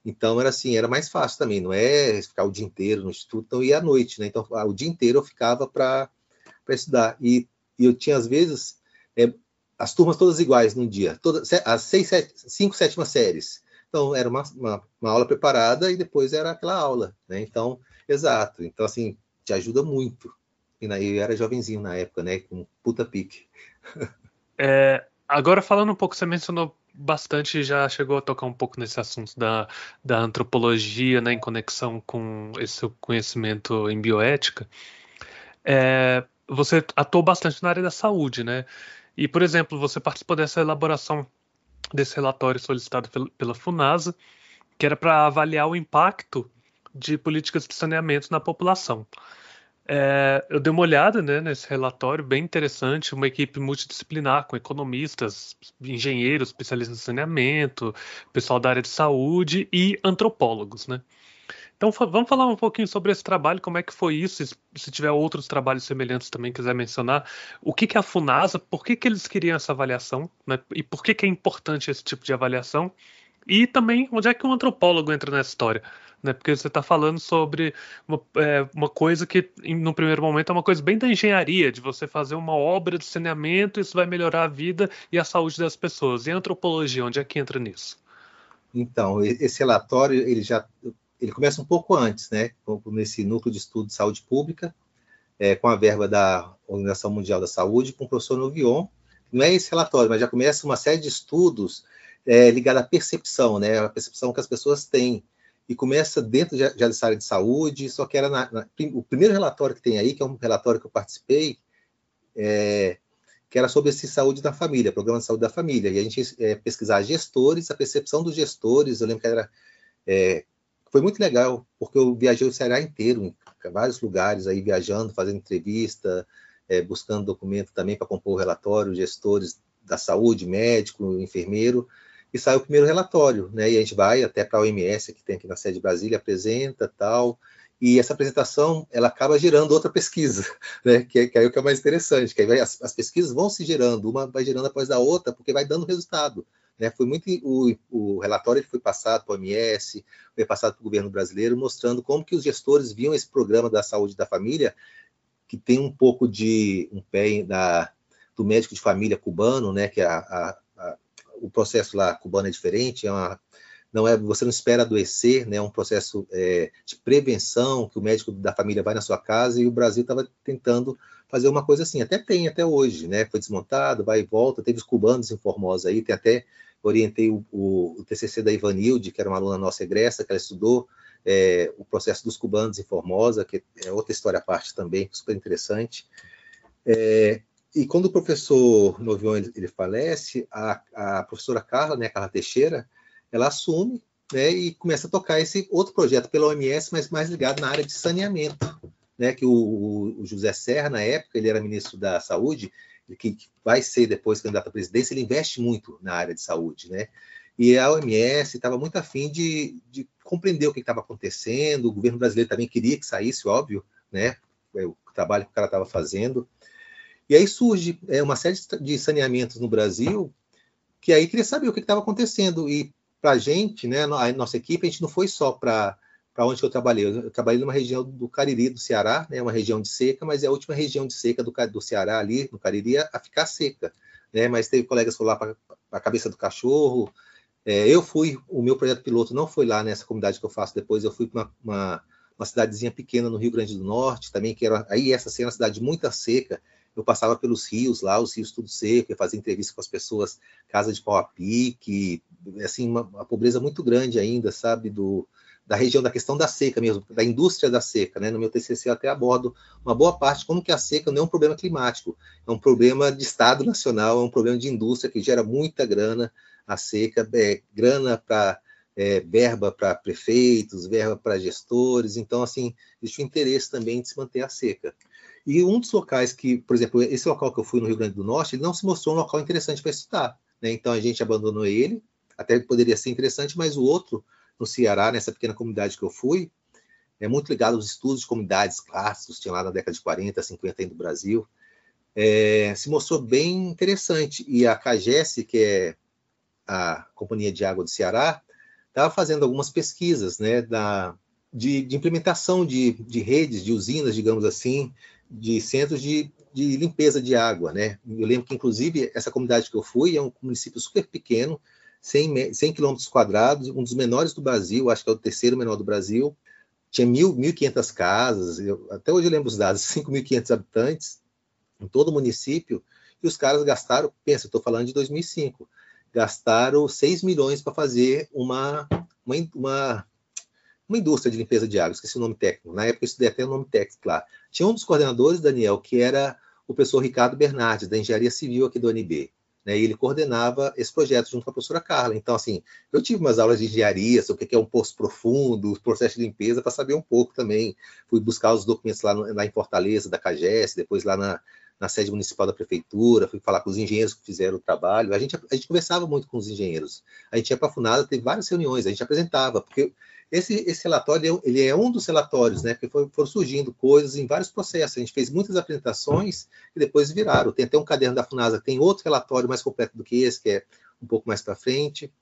Então era assim, era mais fácil também, não é ficar o dia inteiro no instituto, então ia à noite, né? Então o dia inteiro eu ficava para estudar. E, e eu tinha, às vezes, é, as turmas todas iguais num dia, todas, as seis, sete, cinco sétimas séries. Então, era uma, uma, uma, aula preparada e depois era aquela aula, né? Então, exato. Então, assim, te ajuda muito. E eu era jovenzinho na época, né? Com puta pique. É, agora, falando um pouco, você mencionou bastante, já chegou a tocar um pouco nesse assunto da, da antropologia, né? Em conexão com esse conhecimento em bioética. É, você atuou bastante na área da saúde, né? E, por exemplo, você participou dessa elaboração desse relatório solicitado pela FUNASA, que era para avaliar o impacto de políticas de saneamento na população. É, eu dei uma olhada né, nesse relatório, bem interessante, uma equipe multidisciplinar com economistas, engenheiros, especialistas em saneamento, pessoal da área de saúde e antropólogos. Né? Então vamos falar um pouquinho sobre esse trabalho, como é que foi isso, se, tiver outros trabalhos semelhantes também quiser mencionar, o que, que é a FUNASA, por que, que eles queriam essa avaliação, né, e por que, que é importante esse tipo de avaliação, e também onde é que um antropólogo entra nessa história, né, porque você está falando sobre uma, é, uma coisa que, no primeiro momento, é uma coisa bem da engenharia, de você fazer uma obra de saneamento, isso vai melhorar a vida e a saúde das pessoas, e a antropologia, onde é que entra nisso? Então, esse relatório, ele já ele começa um pouco antes, né, nesse núcleo de estudo de saúde pública, é, com a verba da Organização Mundial da Saúde, com o professor Novion. Não é esse relatório, mas já começa uma série de estudos é, ligados à percepção, né, a percepção que as pessoas têm. E começa dentro já, já dessa área de saúde, só que era na, na, o primeiro relatório que tem aí, que é um relatório que eu participei, é, que era sobre esse saúde da família, programa de saúde da família. E a gente é, pesquisar gestores, a percepção dos gestores, eu lembro que era é, foi muito legal, porque eu viajei o Ceará inteiro, em vários lugares aí viajando, fazendo entrevista, é, buscando documento também para compor o relatório, gestores da saúde, médico, enfermeiro, e saiu o primeiro relatório, né? E a gente vai até para a OMS, que tem aqui na sede de Brasília, apresenta tal, e essa apresentação ela acaba gerando outra pesquisa, né? Que, é, que é o que é mais interessante, que aí vai, as, as pesquisas vão se gerando, uma vai gerando após a outra, porque vai dando resultado. Né? Foi muito o, o relatório foi passado para o OMS, foi passado para o governo brasileiro, mostrando como que os gestores viam esse programa da saúde da família, que tem um pouco de um pé da, do médico de família cubano, né? Que a, a, a, o processo lá cubano é diferente, é uma, não é, você não espera adoecer, né? É um processo é, de prevenção que o médico da família vai na sua casa e o Brasil estava tentando fazer uma coisa assim. Até tem até hoje, né? Foi desmontado, vai e volta. Teve os cubanos em Formosa aí, tem até orientei o, o, o TCC da Ivanilde, que era uma aluna nossa egressa, que ela estudou é, o processo dos cubanos em Formosa, que é outra história à parte também, super interessante. É, e quando o professor Novion ele, ele falece, a, a, professora Carla, né, Carla Teixeira, ela assume né, e começa a tocar esse outro projeto pela OMS, mas mais ligado na área de saneamento, né, que o, o, José Serra, na época, ele era ministro da Saúde, que, vai ser depois candidato à presidência, ele investe muito na área de saúde, né? E a OMS estava muito afim de, de compreender o que estava acontecendo, o governo brasileiro também queria que saísse, óbvio, né? O trabalho que o cara estava fazendo. E aí surge é, uma série de saneamentos no Brasil que aí queria saber o que estava acontecendo. E para a gente, né, a nossa equipe, a gente não foi só para onde eu trabalhei. Eu trabalhei numa região do Cariri, do Ceará, né, uma região de seca, mas é a última região de seca do, do Ceará ali, no Cariri, a ficar seca. Né, mas teve colegas que foram lá para a cabeça do cachorro, é, eu fui, o meu projeto piloto não foi lá nessa comunidade que eu faço depois, eu fui para uma, uma, uma, cidadezinha pequena no Rio Grande do Norte, também, que era, aí essa cena, uma cidade muito seca, eu passava pelos rios lá, os rios tudo seco, ia fazer entrevista com as pessoas, casa de pau a pique, assim, uma, uma pobreza muito grande ainda, sabe, do, da região da questão da seca mesmo, da indústria da seca, né? No meu TCC eu até abordo uma boa parte como que a seca não é um problema climático, é um problema de Estado nacional, é um problema de indústria que gera muita grana, a seca, é, grana para é, verba para prefeitos, verba para gestores, então, assim, existe o interesse também de se manter a seca. E um dos locais que, por exemplo, esse local que eu fui no Rio Grande do Norte, ele não se mostrou um local interessante para estudar, né? então a gente abandonou ele, até poderia ser interessante, mas o outro, no Ceará, nessa pequena comunidade que eu fui, é muito ligado aos estudos de comunidades clássicos, tinha lá na década de 40, 50 aí do Brasil, é, se mostrou bem interessante. E a CAGES, que é a Companhia de Água do Ceará, estava fazendo algumas pesquisas né, da, de, de implementação de, de, redes, de usinas, digamos assim, de centros de, de, limpeza de água. Né? Eu lembro que, inclusive, essa comunidade que eu fui é um município super pequeno, 100, 100 quilômetros quadrados, um dos menores do Brasil, acho que é o terceiro menor do Brasil, tinha 1.500 casas, eu, até hoje eu lembro os dados, 5.500 habitantes em todo o município, e os caras gastaram, pensa, estou falando de 2005, gastaram 6 milhões para fazer uma, uma, uma, uma, indústria de limpeza de água, esqueci o nome técnico. Na época eu estudei até o nome técnico lá. Tinha um dos coordenadores, Daniel, que era o professor Ricardo Bernardes, da Engenharia Civil aqui do UNB. Né, e ele coordenava esse projeto junto com a professora Carla. Então, assim, eu tive umas aulas de engenharia sobre o que é um poço profundo, o processo de limpeza, para saber um pouco também. Fui buscar os documentos lá, lá em Fortaleza, da CAGES, depois lá na, na sede municipal da prefeitura, fui falar com os engenheiros que fizeram o trabalho. A gente, a gente conversava muito com os engenheiros. A gente ia para a FUNADA, teve várias reuniões, a gente apresentava, porque esse, esse relatório ele é um dos relatórios, né? Porque foram, foram surgindo coisas em vários processos. A gente fez muitas apresentações e depois viraram. Tem até um caderno da FUNASA tem outro relatório mais completo do que esse, que é um pouco mais para frente.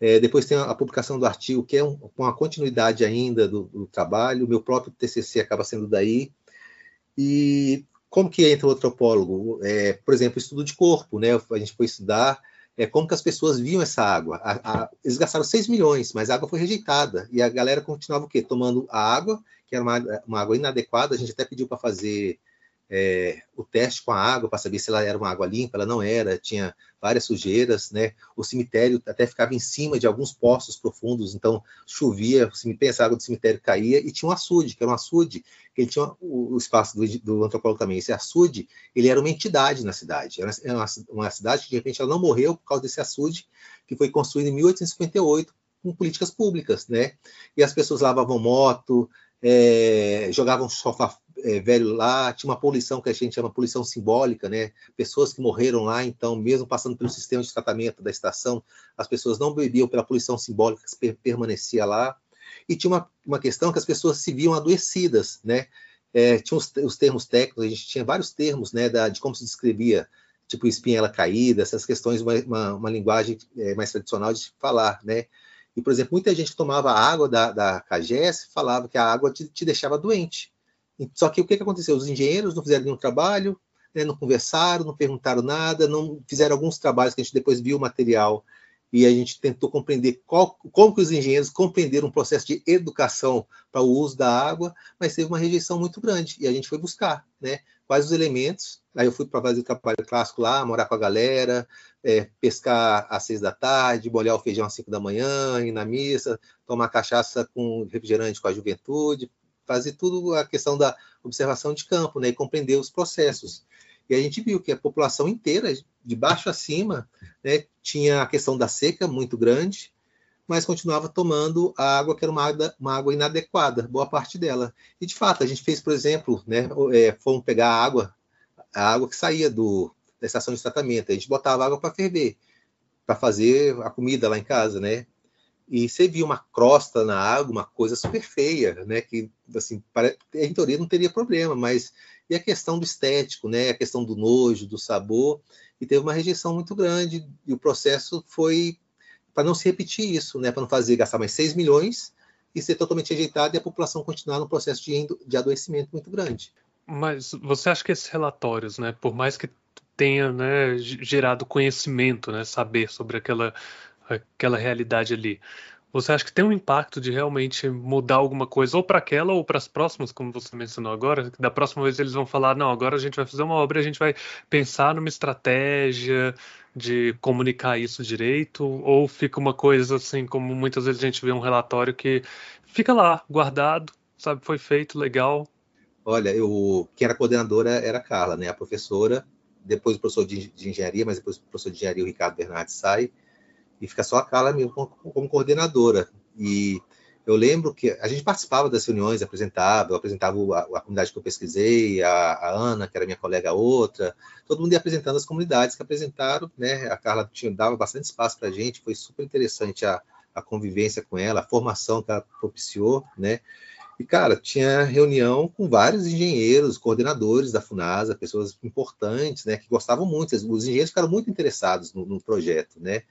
É, depois tem a, publicação do artigo, que é um, com a continuidade ainda do, do trabalho. O meu próprio TCC acaba sendo daí. E como que entra o antropólogo? É, por exemplo, estudo de corpo, né? A gente foi estudar é, como que as pessoas viam essa água. A, a, eles gastaram 6 milhões, mas a água foi rejeitada. E a galera continuava o quê? Tomando a água, que era uma, uma água inadequada. A gente até pediu para fazer é, o teste com a água para saber se ela era uma água limpa, ela não era, tinha várias sujeiras, né? O cemitério até ficava em cima de alguns poços profundos, então chovia, essa água do cemitério caía e tinha um açude, que era um açude, que ele tinha o, o espaço do, do, antropólogo também. Esse açude, ele era uma entidade na cidade, era uma, uma cidade que de repente ela não morreu por causa desse açude que foi construído em 1858 com políticas públicas, né? E as pessoas lavavam moto, é, jogavam sofá é, velho lá, tinha uma poluição que a gente chama poluição simbólica, né? Pessoas que morreram lá, então, mesmo passando pelo sistema de tratamento da estação, as pessoas não bebiam pela poluição simbólica que permanecia lá. E tinha uma, uma questão que as pessoas se viam adoecidas, né? É, tinha os, os, termos técnicos, a gente tinha vários termos, né, da, de como se descrevia, tipo espinhela caída, essas questões, uma, uma, uma linguagem é, mais tradicional de falar, né? E, por exemplo, muita gente que tomava água da, da CAGES falava que a água te, te deixava doente. Só que o que, que aconteceu? Os engenheiros não fizeram nenhum trabalho, né, não conversaram, não perguntaram nada, não fizeram alguns trabalhos que a gente depois viu o material e a gente tentou compreender qual, como que os engenheiros compreenderam um processo de educação para o uso da água, mas teve uma rejeição muito grande, e a gente foi buscar, né, quais os elementos, aí eu fui para fazer o trabalho clássico lá, morar com a galera, é, pescar às seis da tarde, bolhar o feijão às cinco da manhã, ir na missa, tomar cachaça com refrigerante com a juventude, fazer tudo a questão da observação de campo, né, e compreender os processos. E a gente viu que a população inteira, de baixo a cima, né, tinha a questão da seca muito grande, mas continuava tomando a água que era uma água, uma água inadequada, boa parte dela. E de fato, a gente fez, por exemplo, né, é, fomos pegar a água, a água que saía do, da estação de tratamento, a gente botava água para ferver, para fazer a comida lá em casa, né? E você viu uma crosta na água, uma coisa super feia, né? Que, assim, para, em teoria não teria problema, mas e a questão do estético, né? A questão do nojo, do sabor, e teve uma rejeição muito grande, e o processo foi para não se repetir isso, né? Para não fazer gastar mais 6 milhões e ser totalmente rejeitado e a população continuar num processo de, de adoecimento muito grande. Mas você acha que esses relatórios, né, por mais que tenha né, gerado conhecimento, né, saber sobre aquela aquela realidade ali. Você acha que tem um impacto de realmente mudar alguma coisa, ou para aquela ou para as próximas, como você mencionou agora? Da próxima vez eles vão falar: não, agora a gente vai fazer uma obra, a gente vai pensar numa estratégia de comunicar isso direito, ou fica uma coisa assim, como muitas vezes a gente vê um relatório que fica lá, guardado, sabe, foi feito, legal. Olha, eu, quem era coordenadora era a Carla, né, a professora, depois o professor de, de engenharia, mas depois o professor de engenharia, o Ricardo Bernardes, sai e fica só a Carla mesmo como, como, coordenadora. E eu lembro que a gente participava das reuniões, apresentava, eu apresentava a, a comunidade que eu pesquisei, a, a, Ana, que era minha colega, outra, todo mundo ia apresentando as comunidades que apresentaram, né? A Carla tinha, dava bastante espaço para a gente, foi super interessante a, a convivência com ela, a formação que ela propiciou, né? E, cara, tinha reunião com vários engenheiros, coordenadores da FUNASA, pessoas importantes, né, que gostavam muito, os engenheiros ficaram muito interessados no, no projeto, né?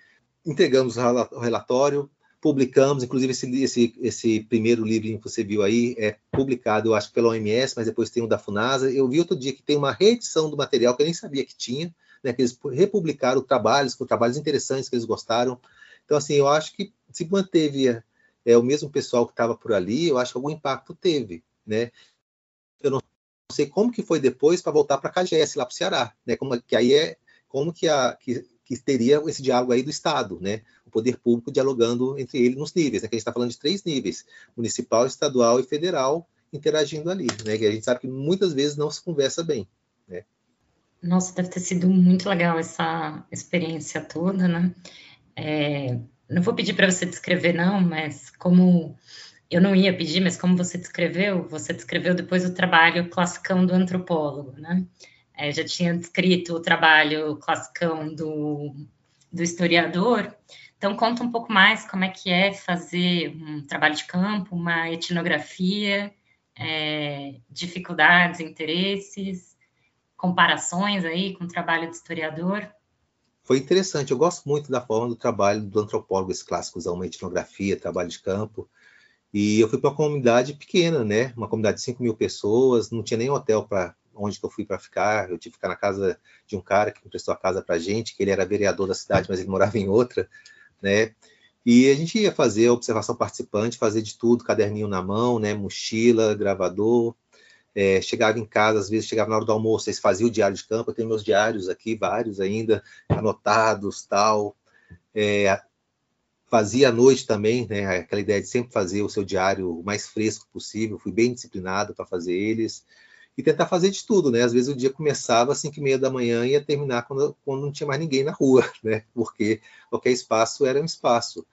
Entregamos o relatório, publicamos, inclusive esse, esse, esse primeiro livro que você viu aí é publicado, eu acho, pela OMS, mas depois tem o da FUNASA. Eu vi outro dia que tem uma reedição do material que eu nem sabia que tinha, né, que eles republicaram trabalhos, com trabalhos interessantes que eles gostaram. Então, assim, eu acho que se manteve é, o mesmo pessoal que estava por ali, eu acho que algum impacto teve, né? Eu não sei como que foi depois para voltar para a KGS, lá para o Ceará, né? Como, que aí é como que a que, que teria esse diálogo aí do Estado, né? O poder público dialogando entre ele nos níveis, né? Que a gente está falando de três níveis: municipal, estadual e federal interagindo ali, né? Que a gente sabe que muitas vezes não se conversa bem, né? Nossa, deve ter sido muito legal essa experiência toda, né? É, não vou pedir para você descrever, não, mas como eu não ia pedir, mas como você descreveu, você descreveu depois o trabalho classicão do antropólogo, né? É, já tinha descrito o trabalho classicão do, do historiador. Então, conta um pouco mais como é que é fazer um trabalho de campo, uma etnografia, é, dificuldades, interesses, comparações aí com o trabalho do historiador. Foi interessante, eu gosto muito da forma do trabalho do antropólogo, esse clássico, uma etnografia, trabalho de campo. E eu fui para uma comunidade pequena, né? Uma comunidade de 5 mil pessoas, não tinha nem hotel para onde que eu fui para ficar. Eu tive que ficar na casa de um cara que emprestou a casa para gente, que ele era vereador da cidade, mas ele morava em outra, né? E a gente ia fazer a observação participante, fazer de tudo, caderninho na mão, né? Mochila, gravador. É, chegava em casa, às vezes chegava na hora do almoço, eles faziam o diário de campo. Eu tenho meus diários aqui, vários ainda, anotados, tal. É, fazia à noite também, né? Aquela ideia de sempre fazer o seu diário o mais fresco possível. Fui bem disciplinado para fazer eles e tentar fazer de tudo, né? Às vezes o dia começava às 5 e meia da manhã e ia terminar quando, quando não tinha mais ninguém na rua, né? Porque qualquer espaço era um espaço.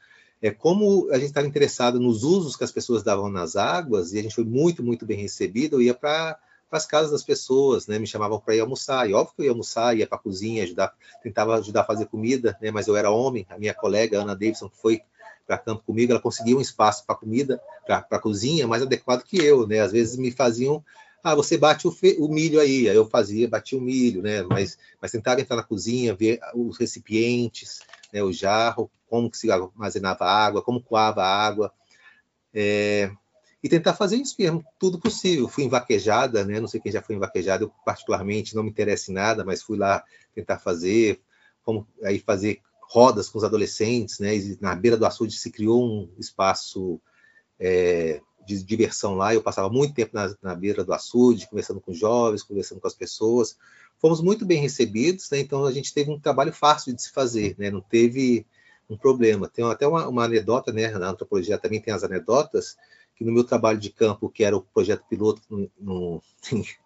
É como a gente estava interessado nos usos que as pessoas davam nas águas e a gente foi muito, muito bem recebido, eu ia para as casas das pessoas, né? Me chamavam para ir almoçar, e óbvio que eu ia almoçar, ia para a cozinha, ajudar, tentava ajudar a fazer comida, né? Mas eu era homem, a minha colega Ana Davidson, que foi para campo comigo, ela conseguia um espaço para comida, para a cozinha, mais adequado que eu, né? Às vezes me faziam ah, você bate o, fe... o, milho aí. Aí eu fazia, batia o milho, né? Mas, mas entrar na cozinha, ver os recipientes, né? o jarro, como que se armazenava água, como coava a água. É... E tentar fazer isso mesmo, tudo possível. Fui vaquejada, né? Não sei quem já foi vaquejada, eu particularmente não me interessa em nada, mas fui lá tentar fazer, como aí fazer rodas com os adolescentes, né? E na beira do açude se criou um espaço é, de diversão lá. Eu passava muito tempo na, na, beira do açude, conversando com jovens, conversando com as pessoas. Fomos muito bem recebidos, né? Então a gente teve um trabalho fácil de se fazer, né? Não teve um problema. Tem até uma, uma anedota, né? Na antropologia também tem as anedotas que no meu trabalho de campo, que era o projeto piloto no, no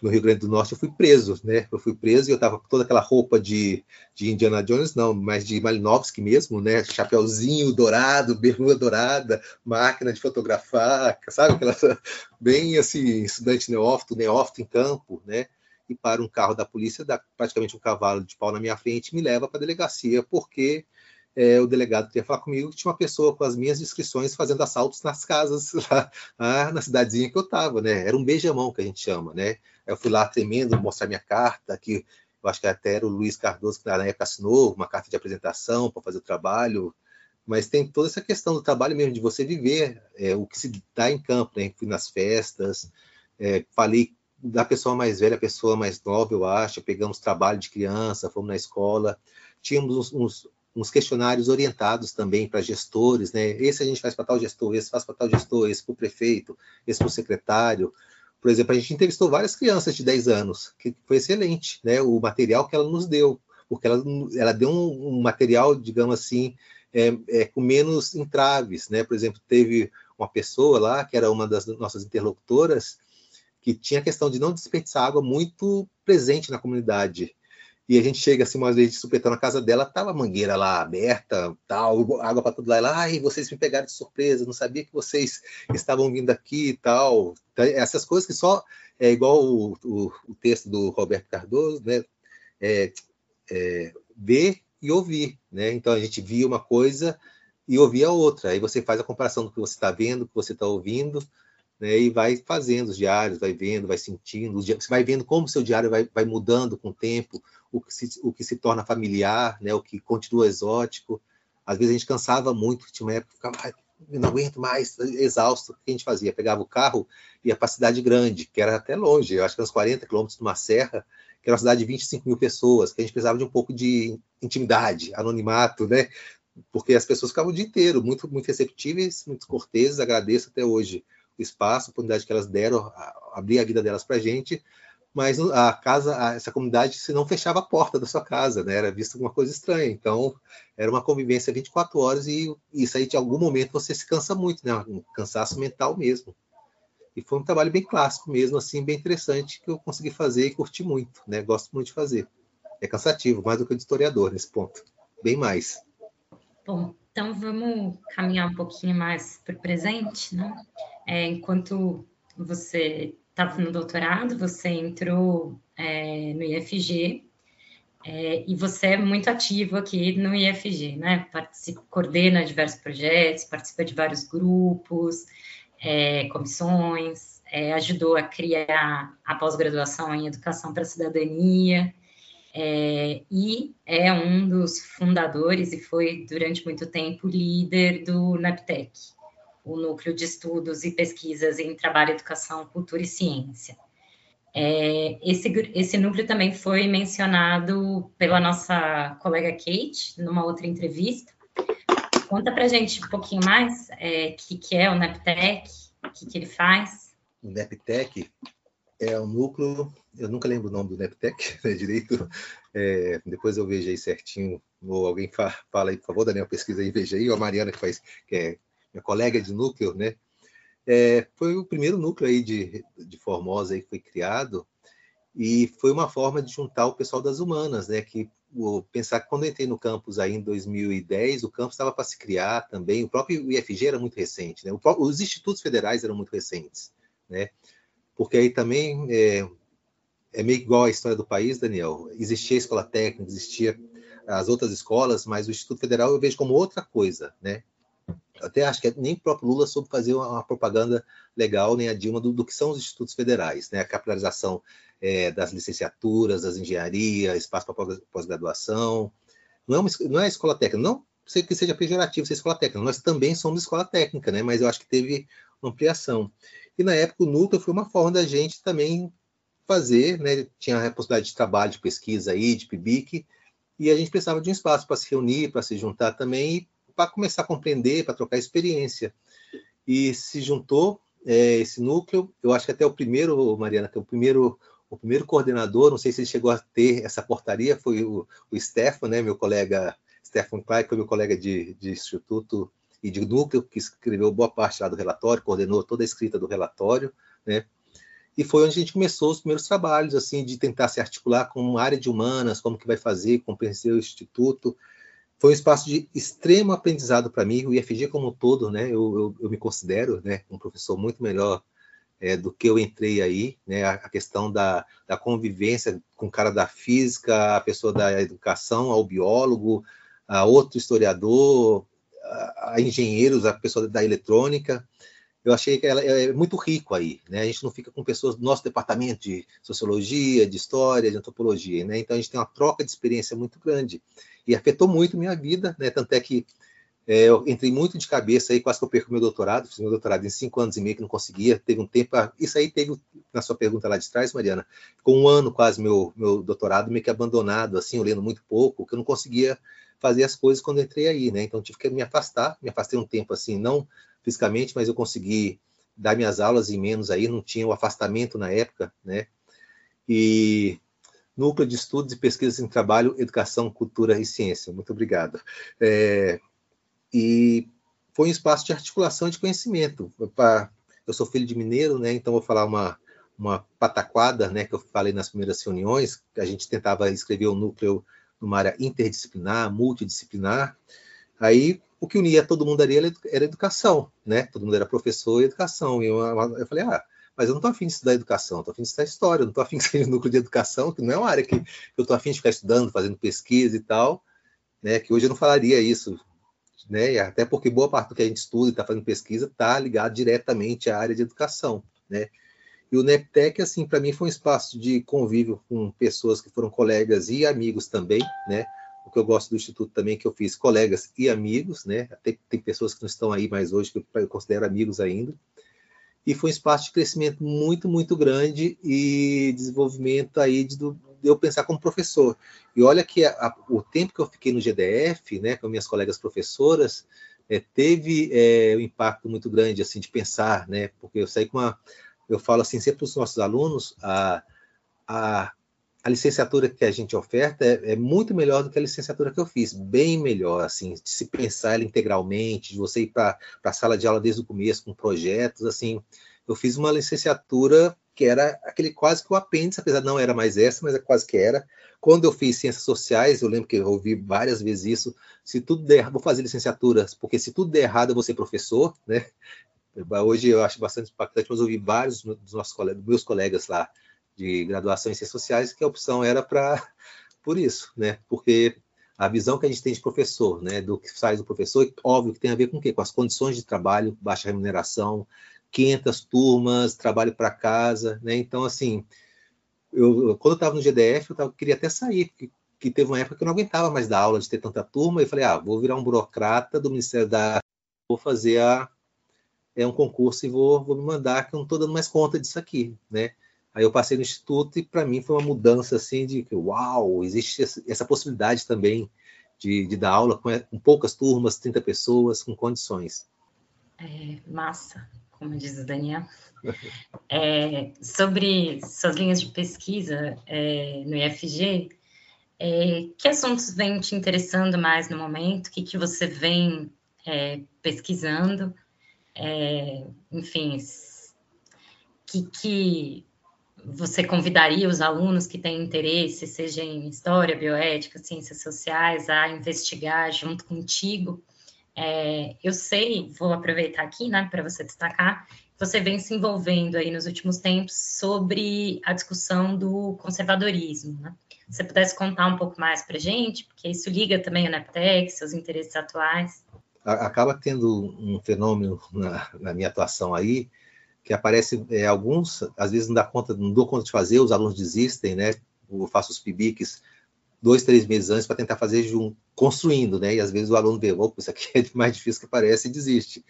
no Rio Grande do Norte, eu fui preso, né? Eu fui preso e eu estava com toda aquela roupa de, de Indiana Jones, não, mas de Malinowski mesmo, né? Chapeuzinho dourado, bermuda dourada, máquina de fotografar, sabe? Aquela, bem assim, estudante neófito, neófito em campo, né? E para um carro da polícia, dá praticamente um cavalo de pau na minha frente, me leva para a delegacia, porque é, o delegado queria falar comigo, tinha uma pessoa com as minhas descrições fazendo assaltos nas casas lá, lá na cidadezinha que eu estava, né? Era um beijamão que a gente chama, né? Eu fui lá tremendo mostrar minha carta, que eu acho que até era o Luiz Cardoso que na época assinou uma carta de apresentação para fazer o trabalho, mas tem toda essa questão do trabalho mesmo, de você viver é, o que se dá em campo, né? Fui nas festas, é, falei da pessoa mais velha, a pessoa mais nova, eu acho, pegamos trabalho de criança, fomos na escola, tínhamos uns, uns uns questionários orientados também para gestores, né? Esse a gente faz para tal gestor, esse faz para tal gestor, esse para o prefeito, esse para o secretário. Por exemplo, a gente entrevistou várias crianças de 10 anos, que foi excelente, né? O material que ela nos deu, porque ela, ela deu um, um material, digamos assim, é, é, com menos entraves, né? Por exemplo, teve uma pessoa lá, que era uma das nossas interlocutoras, que tinha a questão de não desperdiçar água muito presente na comunidade e a gente chega assim uma vez de supetão na casa dela, tava a mangueira lá aberta, tal, água para tudo lá, e lá, ai, vocês me pegaram de surpresa, não sabia que vocês estavam vindo aqui e tal. Então, essas coisas que só é igual o, o, o texto do Roberto Cardoso, né? É, é, ver e ouvir, né? Então a gente via uma coisa e ouvia outra. Aí você faz a comparação do que você está vendo, do que você está ouvindo, né, e vai fazendo os diários, vai vendo, vai sentindo, você vai vendo como seu diário vai, vai mudando com o tempo, o que, se, o que se torna familiar, né, o que continua exótico. Às vezes a gente cansava muito, tinha uma época que ficava, não aguento mais, exausto. O que a gente fazia? Pegava o carro e ia para a cidade grande, que era até longe, eu acho que uns 40 quilômetros de uma serra, que era uma cidade de 25 mil pessoas, que a gente precisava de um pouco de intimidade, anonimato, né? Porque as pessoas ficavam o dia inteiro muito, muito receptíveis, muito corteses, agradeço até hoje o espaço, a oportunidade que elas deram, a, abrir a vida delas para a gente, mas a casa, essa comunidade, se não fechava a porta da sua casa, né? Era visto uma coisa estranha. Então, era uma convivência 24 horas e isso aí, de algum momento, você se cansa muito, né? Um cansaço mental mesmo. E foi um trabalho bem clássico mesmo, assim, bem interessante, que eu consegui fazer e curti muito, né? Gosto muito de fazer. É cansativo, mais do que o de historiador nesse ponto. Bem mais. Bom, então vamos caminhar um pouquinho mais para o presente, né? É, enquanto você estava no doutorado, você entrou é, no IFG é, e você é muito ativo aqui no IFG, né? Participa, coordena diversos projetos, participa de vários grupos, é, comissões, é, ajudou a criar a pós-graduação em Educação para a Cidadania, é, e é um dos fundadores e foi durante muito tempo líder do NAPTEC, o Núcleo de Estudos e Pesquisas em Trabalho, Educação, Cultura e Ciência. É, esse, esse núcleo também foi mencionado pela nossa colega Kate numa outra entrevista. Conta para gente um pouquinho mais o é, que, que é o NEPTEC, o que, que ele faz. O NEPTEC é um núcleo, eu nunca lembro o nome do NEPTEC né, direito, é, depois eu vejo aí certinho, ou alguém fa, fala aí, por favor, Daniel, pesquisa aí, veja aí, ou a Mariana que faz, que é minha colega de núcleo, né? É, foi o primeiro núcleo aí de, de Formosa aí que foi criado e foi uma forma de juntar o pessoal das humanas, né? Que o, pensar que quando eu entrei no campus aí em 2010, o campus estava para se criar também, o próprio IFG era muito recente, né? Os institutos federais eram muito recentes, né? Porque aí também é, é meio igual a história do país, Daniel. Existia a escola técnica, existia as outras escolas, mas o Instituto Federal eu vejo como outra coisa, né? Até acho que nem o próprio Lula soube fazer uma, propaganda legal, nem a Dilma, do, do, que são os institutos federais, né? A capitalização é, das licenciaturas, das engenharias, espaço para pós-graduação. Não é, uma, não é escola técnica, não sei que seja pejorativo ser escola técnica, nós também somos escola técnica, né? Mas eu acho que teve ampliação. E na época o núcleo foi uma forma da gente também fazer, né? Tinha a possibilidade de trabalho, de pesquisa aí, de PIBIC, e a gente precisava de um espaço para se reunir, para se juntar também, para começar a compreender, para trocar experiência. E se juntou é, esse núcleo, eu acho que até o primeiro, Mariana, que é o primeiro o primeiro coordenador, não sei se ele chegou a ter essa portaria, foi o, o Stefan, né, meu colega, Stefan Clark, foi meu colega de, de instituto e de núcleo, que escreveu boa parte lá do relatório, coordenou toda a escrita do relatório, né, e foi onde a gente começou os primeiros trabalhos, assim, de tentar se articular com uma área de humanas, como que vai fazer, compreender o instituto. Foi um espaço de extremo aprendizado para mim, o IFG como um todo, né, eu, eu, eu me considero, né, um professor muito melhor é, do que eu entrei aí, né, a, a questão da, da, convivência com o cara da física, a pessoa da educação, ao biólogo, a outro historiador, a, a engenheiros, a pessoa da eletrônica. Eu achei que ela é muito rico aí, né? A gente não fica com pessoas do nosso departamento de sociologia, de história, de antropologia, né? Então a gente tem uma troca de experiência muito grande e afetou muito minha vida, né? Tanto é que é, eu entrei muito de cabeça aí, quase que eu perco meu doutorado, fiz meu doutorado em cinco anos e meio que não conseguia, teve um tempo, isso aí teve, na sua pergunta lá de trás, Mariana, ficou um ano quase meu, meu doutorado meio que abandonado, assim, eu lendo muito pouco, que eu não conseguia fazer as coisas quando entrei aí, né, então tive que me afastar, me afastei um tempo, assim, não fisicamente, mas eu consegui dar minhas aulas em menos aí, não tinha o afastamento na época, né, e Núcleo de Estudos e Pesquisas em Trabalho, Educação, Cultura e Ciência. Muito obrigado. É, e foi um espaço de articulação de conhecimento. Eu sou filho de mineiro, né? Então vou falar uma uma pataquada, né? Que eu falei nas primeiras reuniões. A gente tentava escrever o núcleo numa área interdisciplinar, multidisciplinar. Aí o que unia todo mundo ali era educação, né? Todo mundo era professor e educação. E eu, eu falei, ah, mas eu não estou afim de estudar educação, estou afim de estudar história, não estou afim de ser núcleo de educação, que não é uma área que eu estou afim de ficar estudando, fazendo pesquisa e tal, né? Que hoje eu não falaria isso né? Até porque boa parte do que a gente estuda e está fazendo pesquisa está ligado diretamente à área de educação, né? E o NEPTEC, assim, para mim foi um espaço de convívio com pessoas que foram colegas e amigos também, né? O que eu gosto do Instituto também é que eu fiz colegas e amigos, né? Até tem pessoas que não estão aí mais hoje, que eu considero amigos ainda. E foi um espaço de crescimento muito, muito grande e desenvolvimento aí de, eu pensar como professor. E olha que a, a, o tempo que eu fiquei no GDF, né, com minhas colegas professoras, é, teve é, um impacto muito grande assim de pensar, né, porque eu saí com uma, eu falo assim sempre para os nossos alunos, a, a, a licenciatura que a gente oferta é, é, muito melhor do que a licenciatura que eu fiz, bem melhor, assim, de se pensar ela integralmente, de você ir para a sala de aula desde o começo com projetos, assim, eu fiz uma licenciatura que era aquele quase que o apêndice, apesar de não era mais essa, mas é quase que era. Quando eu fiz ciências sociais, eu lembro que eu ouvi várias vezes isso, se tudo der, vou fazer licenciaturas, porque se tudo der errado, eu vou ser professor, né? Hoje eu acho bastante impactante, mas ouvi vários dos nossos colegas, meus colegas lá de graduação em ciências sociais que a opção era para por isso, né? Porque a visão que a gente tem de professor, né, do que sai do professor, óbvio que tem a ver com o quê? Com as condições de trabalho, baixa remuneração, 500 turmas, trabalho para casa, né? Então, assim, eu, quando eu estava no GDF, eu tava, queria até sair, porque que teve uma época que eu não aguentava mais dar aula de ter tanta turma, e falei, ah, vou virar um burocrata do Ministério da vou fazer a, é um concurso e vou, vou me mandar, que eu não estou dando mais conta disso aqui, né? Aí eu passei no instituto e para mim foi uma mudança assim de que, uau, existe essa possibilidade também de, de dar aula com, com poucas turmas, 30 pessoas, com condições. É, massa como diz o Daniel, é, sobre suas linhas de pesquisa é, no IFG, é, que assuntos vêm te interessando mais no momento? O que, que você vem é, pesquisando? É, enfim, que, que você convidaria os alunos que têm interesse, seja em história, bioética, ciências sociais, a investigar junto contigo? É, eu sei, vou aproveitar aqui, né, para você destacar, você vem se envolvendo aí nos últimos tempos sobre a discussão do conservadorismo, né? Se você pudesse contar um pouco mais para gente, porque isso liga também ao NEPTEC, seus interesses atuais. Acaba tendo um fenômeno na, na minha atuação aí, que aparece é, alguns, às vezes não dá conta, não dou conta de fazer, os alunos desistem, né? Eu faço os PIBICs dois, três meses antes para tentar fazer junto, construindo, né? E às vezes o aluno vê, opa, isso aqui é mais difícil que parece e desiste.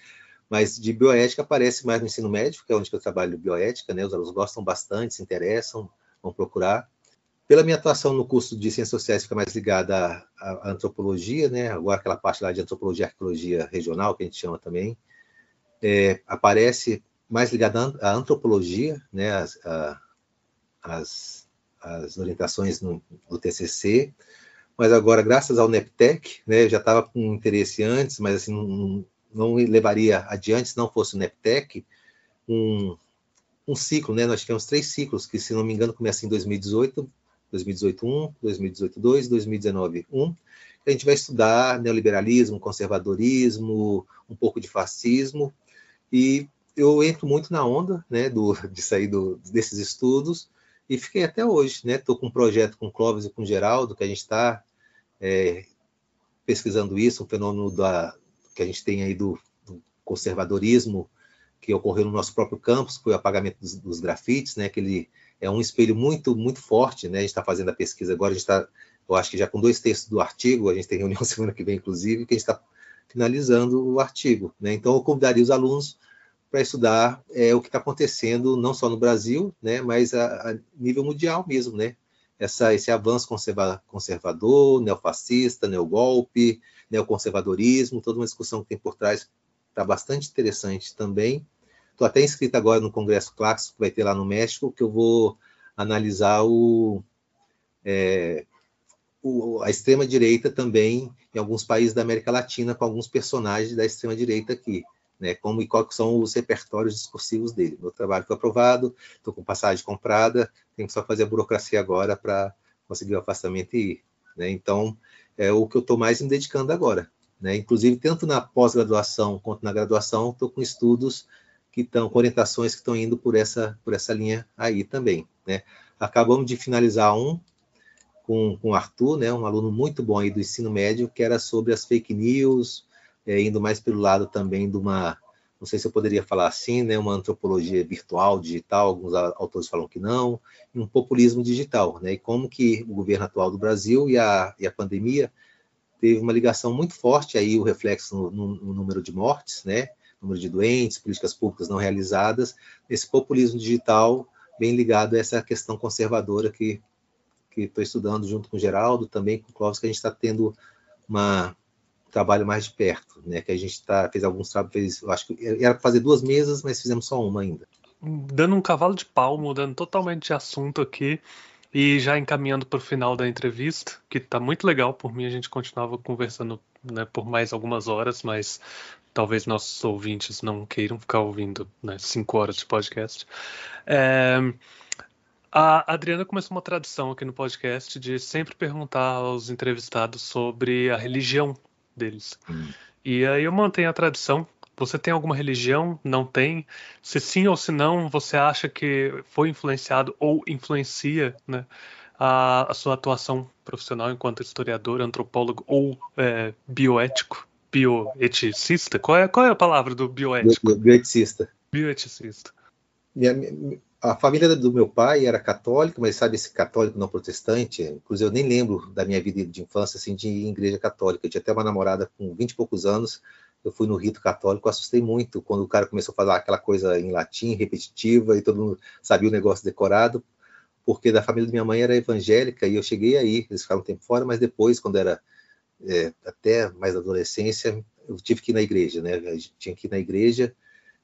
Mas de bioética aparece mais no ensino médio, que é onde eu trabalho bioética, né? Os alunos gostam bastante, se interessam, vão procurar. Pela minha atuação no curso de Ciências Sociais, fica mais ligada à, à, antropologia, né? agora aquela parte lá de antropologia e arqueologia regional, que a gente chama também, é, aparece mais ligada à antropologia, né? as, a, as, as orientações no, do TCC, mas agora, graças ao NEPTEC, né, eu já estava com interesse antes, mas assim, não, não levaria adiante se não fosse o NEPTEC, um, um ciclo, né? Nós tivemos três ciclos, que, se não me engano, começa em 2018, 2018 1, 2018 2, 2019 1. A gente vai estudar neoliberalismo, conservadorismo, um pouco de fascismo, e eu entro muito na onda, né, do, de sair do, desses estudos, e fiquei até hoje, né? Estou com um projeto com o Clóvis e com o Geraldo, que a gente está é, pesquisando isso, um fenômeno da, que a gente tem aí do, do, conservadorismo que ocorreu no nosso próprio campus, foi o apagamento dos, dos grafites, né? Que ele é um espelho muito, muito forte, né? A gente está fazendo a pesquisa agora, a gente está, eu acho que já com dois textos do artigo, a gente tem reunião semana que vem, inclusive, que a gente está finalizando o artigo, né? Então, eu convidaria os alunos para estudar é, o que está acontecendo não só no Brasil, né, mas a, a nível mundial mesmo, né? Essa, esse avanço conserva, conservador, neofascista, neogolpe, neoconservadorismo, toda uma discussão que tem por trás está bastante interessante também. Estou até inscrito agora no Congresso Clássico, que vai ter lá no México, que eu vou analisar o, é, o, a extrema-direita também em alguns países da América Latina, com alguns personagens da extrema-direita aqui né, como e quais são os repertórios discursivos dele. Meu trabalho foi aprovado, estou com passagem comprada, tenho que só fazer a burocracia agora para conseguir o afastamento e ir. Né? Então, é o que eu estou mais me dedicando agora. Né? Inclusive, tanto na pós-graduação quanto na graduação, estou com estudos que estão, com orientações que estão indo por essa, por essa linha aí também. Né? Acabamos de finalizar um com, com o Arthur, né, um aluno muito bom aí do ensino médio, que era sobre as fake news, é, indo mais pelo lado também de uma, não sei se eu poderia falar assim, né, uma antropologia virtual, digital, alguns autores falam que não, e um populismo digital, né, e como que o governo atual do Brasil e a, e a pandemia teve uma ligação muito forte aí, o reflexo no, no, no número de mortes, né, número de doentes, políticas públicas não realizadas, esse populismo digital bem ligado a essa questão conservadora que estou estudando junto com o Geraldo, também com o Clóvis, que a gente está tendo uma, trabalho mais de perto, né? Que a gente tá, fez alguns trabalhos, acho que era para fazer duas mesas, mas fizemos só uma ainda. Dando um cavalo de pau, mudando totalmente de assunto aqui e já encaminhando para o final da entrevista, que está muito legal por mim, a gente continuava conversando né, por mais algumas horas, mas talvez nossos ouvintes não queiram ficar ouvindo né, cinco horas de podcast. É, a Adriana começou uma tradição aqui no podcast de sempre perguntar aos entrevistados sobre a religião deles. Hum. E aí eu mantenho a tradição. Você tem alguma religião? Não tem? Se sim ou se não, você acha que foi influenciado ou influencia né, a, a sua atuação profissional enquanto historiador, antropólogo ou é, bioético? Bioeticista? Qual é, qual é a palavra do bioético? Bioeticista. Bioeticista. Minha, minha, a família do meu pai era católica, mas sabe esse católico não protestante? Inclusive eu nem lembro da minha vida de infância assim de igreja católica. Eu tinha até uma namorada com 20 e poucos anos. Eu fui no rito católico, assustei muito quando o cara começou a falar aquela coisa em latim repetitiva e todo mundo sabia o negócio decorado, porque da família da minha mãe era evangélica e eu cheguei aí, eles ficaram um tempo fora, mas depois, quando era é, até mais adolescência, eu tive que ir na igreja, né? Tinha que ir na igreja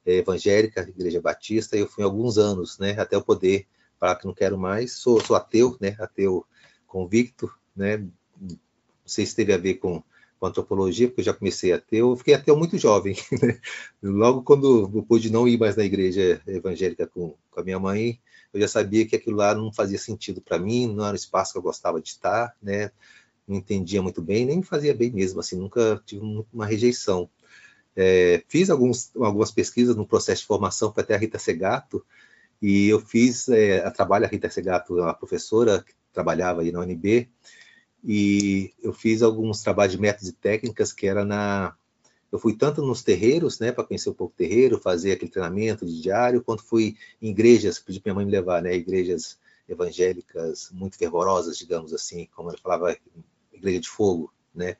é, evangélica, Igreja Batista, e eu fui alguns anos, né, até eu poder falar que não quero mais. Sou, sou ateu, né, ateu convicto, né, não sei se teve a ver com, com antropologia, porque eu já comecei ateu, eu fiquei ateu muito jovem, né? logo quando eu pude não ir mais na igreja evangélica com, com a minha mãe, eu já sabia que aquilo lá não fazia sentido para mim, não era um espaço que eu gostava de estar, né, não entendia muito bem, nem fazia bem mesmo, assim, nunca tive uma rejeição. É, fiz alguns, algumas pesquisas no processo de formação, foi até a Rita Segato, e eu fiz é, a trabalho, a Rita Segato uma professora que trabalhava aí na UNB, e eu fiz alguns trabalhos de métodos e técnicas que era na... Eu fui tanto nos terreiros, né, para conhecer um pouco o terreiro, fazer aquele treinamento de diário, quanto fui em igrejas, pedi para minha mãe me levar, né, igrejas evangélicas muito fervorosas, digamos assim, como ela falava, igreja de fogo, né,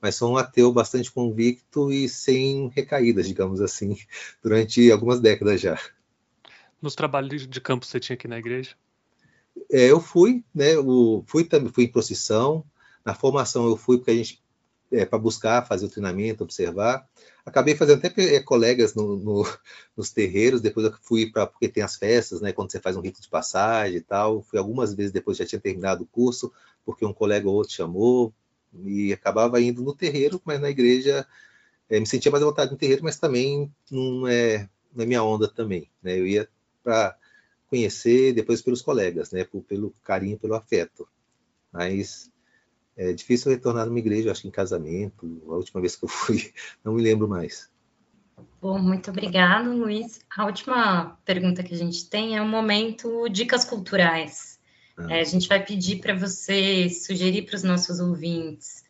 mas sou um ateu bastante convicto e sem recaídas, digamos assim, durante algumas décadas já. Nos trabalhos de campo você tinha aqui na igreja? É, eu fui, né? Eu fui também fui em procissão. Na formação eu fui porque a gente é, para buscar fazer o treinamento, observar. Acabei fazendo até é, colegas no, no, nos terreiros. Depois eu fui para porque tem as festas, né? Quando você faz um rito de passagem e tal. Fui algumas vezes depois já tinha terminado o curso porque um colega ou outro chamou e acabava indo no terreiro, mas na igreja é, me sentia mais à vontade no terreiro, mas também não é na é minha onda também, né? Eu ia para conhecer depois pelos colegas, né? Por, pelo carinho, pelo afeto. Mas é difícil retornar numa igreja, acho que em casamento. A última vez que eu fui, não me lembro mais. Bom, muito obrigado, Luiz. A última pergunta que a gente tem é o um momento dicas culturais. Ah. É, a gente vai pedir para você sugerir para os nossos ouvintes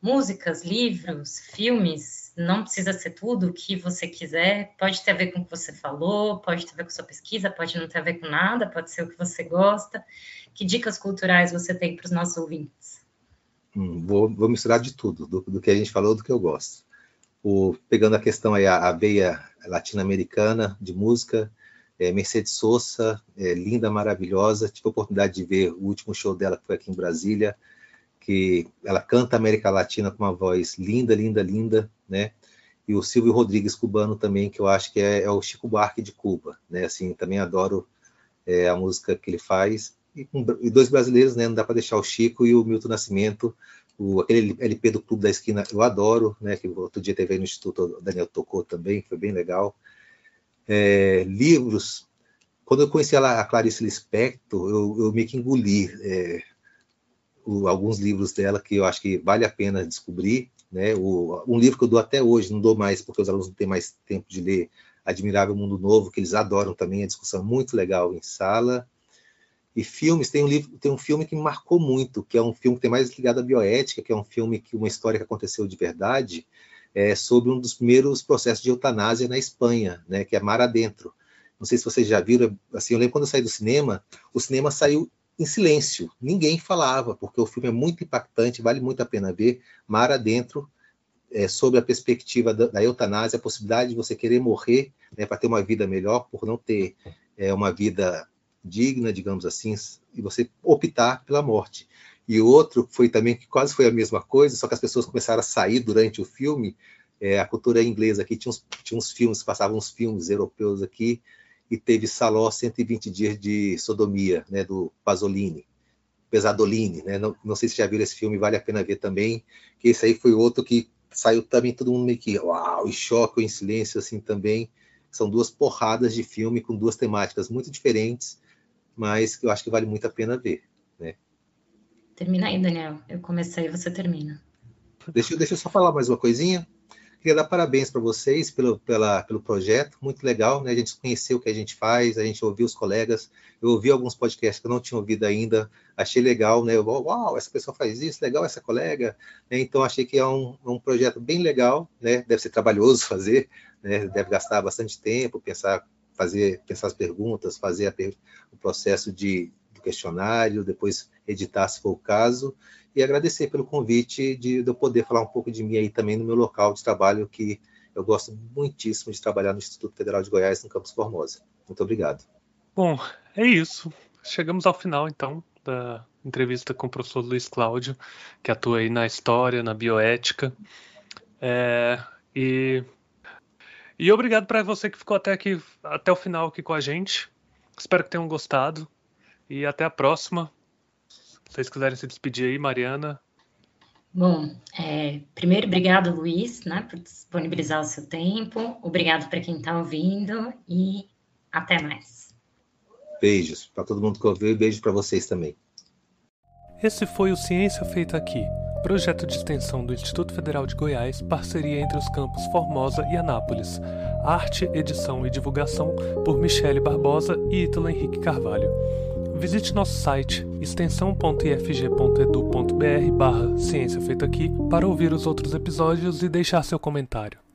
músicas, livros, filmes. Não precisa ser tudo o que você quiser. Pode ter a ver com o que você falou, pode ter a ver com sua pesquisa, pode não ter a ver com nada, pode ser o que você gosta. Que dicas culturais você tem para os nossos ouvintes? Hum, vou, vou, misturar de tudo, do, do, que a gente falou, do que eu gosto. O, pegando a questão aí, a, a veia latino-americana de música, é, Mercedes Sosa, é, linda, maravilhosa. Tive a oportunidade de ver o último show dela, que foi aqui em Brasília, que ela canta América Latina com uma voz linda, linda, linda, né? E o Silvio Rodrigues, cubano também, que eu acho que é, é o Chico Buarque de Cuba, né? Assim, também adoro é, a música que ele faz. E, com, e, dois brasileiros, né? Não dá para deixar o Chico e o Milton Nascimento, o, aquele LP do Clube da Esquina, eu adoro, né? Que outro dia teve aí no Instituto, o Daniel tocou também, foi bem legal é, livros. Quando eu conheci a, a Clarice Lispector, eu, eu meio que engoli é, o, alguns livros dela que eu acho que vale a pena descobrir. Né? O, um livro que eu dou até hoje, não dou mais porque os alunos não têm mais tempo de ler, Admirável Mundo Novo, que eles adoram também, a discussão muito legal em sala. E filmes, tem um livro, tem um filme que me marcou muito, que é um filme que tem mais ligado à bioética, que é um filme que uma história que aconteceu de verdade, é, sobre um dos primeiros processos de eutanásia na Espanha, né, que é Mar Adentro. Não sei se vocês já viram, assim, eu lembro quando eu saí do cinema, o cinema saiu em silêncio, ninguém falava, porque o filme é muito impactante, vale muito a pena ver. Mar Adentro, é, sobre a perspectiva da, da, eutanásia, a possibilidade de você querer morrer né, para ter uma vida melhor, por não ter é, uma vida digna, digamos assim, e você optar pela morte e outro foi também que quase foi a mesma coisa, só que as pessoas começaram a sair durante o filme. É, a cultura inglesa aqui tinha uns, tinha uns filmes, passavam uns filmes europeus aqui, e teve Saló 120 dias de sodomia, né, do Pasolini, Pesadolini, né? Não, não sei se já viram esse filme, vale a pena ver também, que esse aí foi outro que saiu também todo mundo meio que, uau, em choque ou em silêncio assim também. São duas porradas de filme com duas temáticas muito diferentes, mas que eu acho que vale muito a pena ver, né? Termina aí, Daniel. Eu comecei, você termina. Deixa, deixa eu só falar mais uma coisinha. Queria dar parabéns para vocês pelo, pela, pelo projeto, muito legal, né? A gente conheceu o que a gente faz, a gente ouviu os colegas, eu ouvi alguns podcasts que eu não tinha ouvido ainda, achei legal, né? Uau, essa pessoa faz isso, legal essa colega, né? Então achei que é um, um projeto bem legal, né? Deve ser trabalhoso fazer, né? Deve gastar bastante tempo, pensar, fazer, pensar as perguntas, fazer a, o processo de, questionário, depois editar se for o caso, e agradecer pelo convite de, de eu poder falar um pouco de mim aí também no meu local de trabalho, que eu gosto muitíssimo de trabalhar no Instituto Federal de Goiás, no Campus Formosa. Muito obrigado. Bom, é isso. Chegamos ao final, então, da entrevista com o professor Luiz Cláudio, que atua aí na história, na bioética. É, e, e obrigado para você que ficou até aqui, até o final aqui com a gente. Espero que tenham gostado. E até a próxima. Se vocês quiserem se despedir aí, Mariana. Bom, é, primeiro, obrigado, Luiz, né, por disponibilizar o seu tempo. Obrigado para quem está ouvindo e até mais. Beijos para todo mundo que ouviu e beijos para vocês também. Esse foi o Ciência Feita Aqui, projeto de extensão do Instituto Federal de Goiás, parceria entre os campos Formosa e Anápolis. Arte, edição e divulgação por Michele Barbosa e Ítalo Henrique Carvalho. Visite nosso site extensão.ifg.edu.br barra ciência feita aqui para ouvir os outros episódios e deixar seu comentário.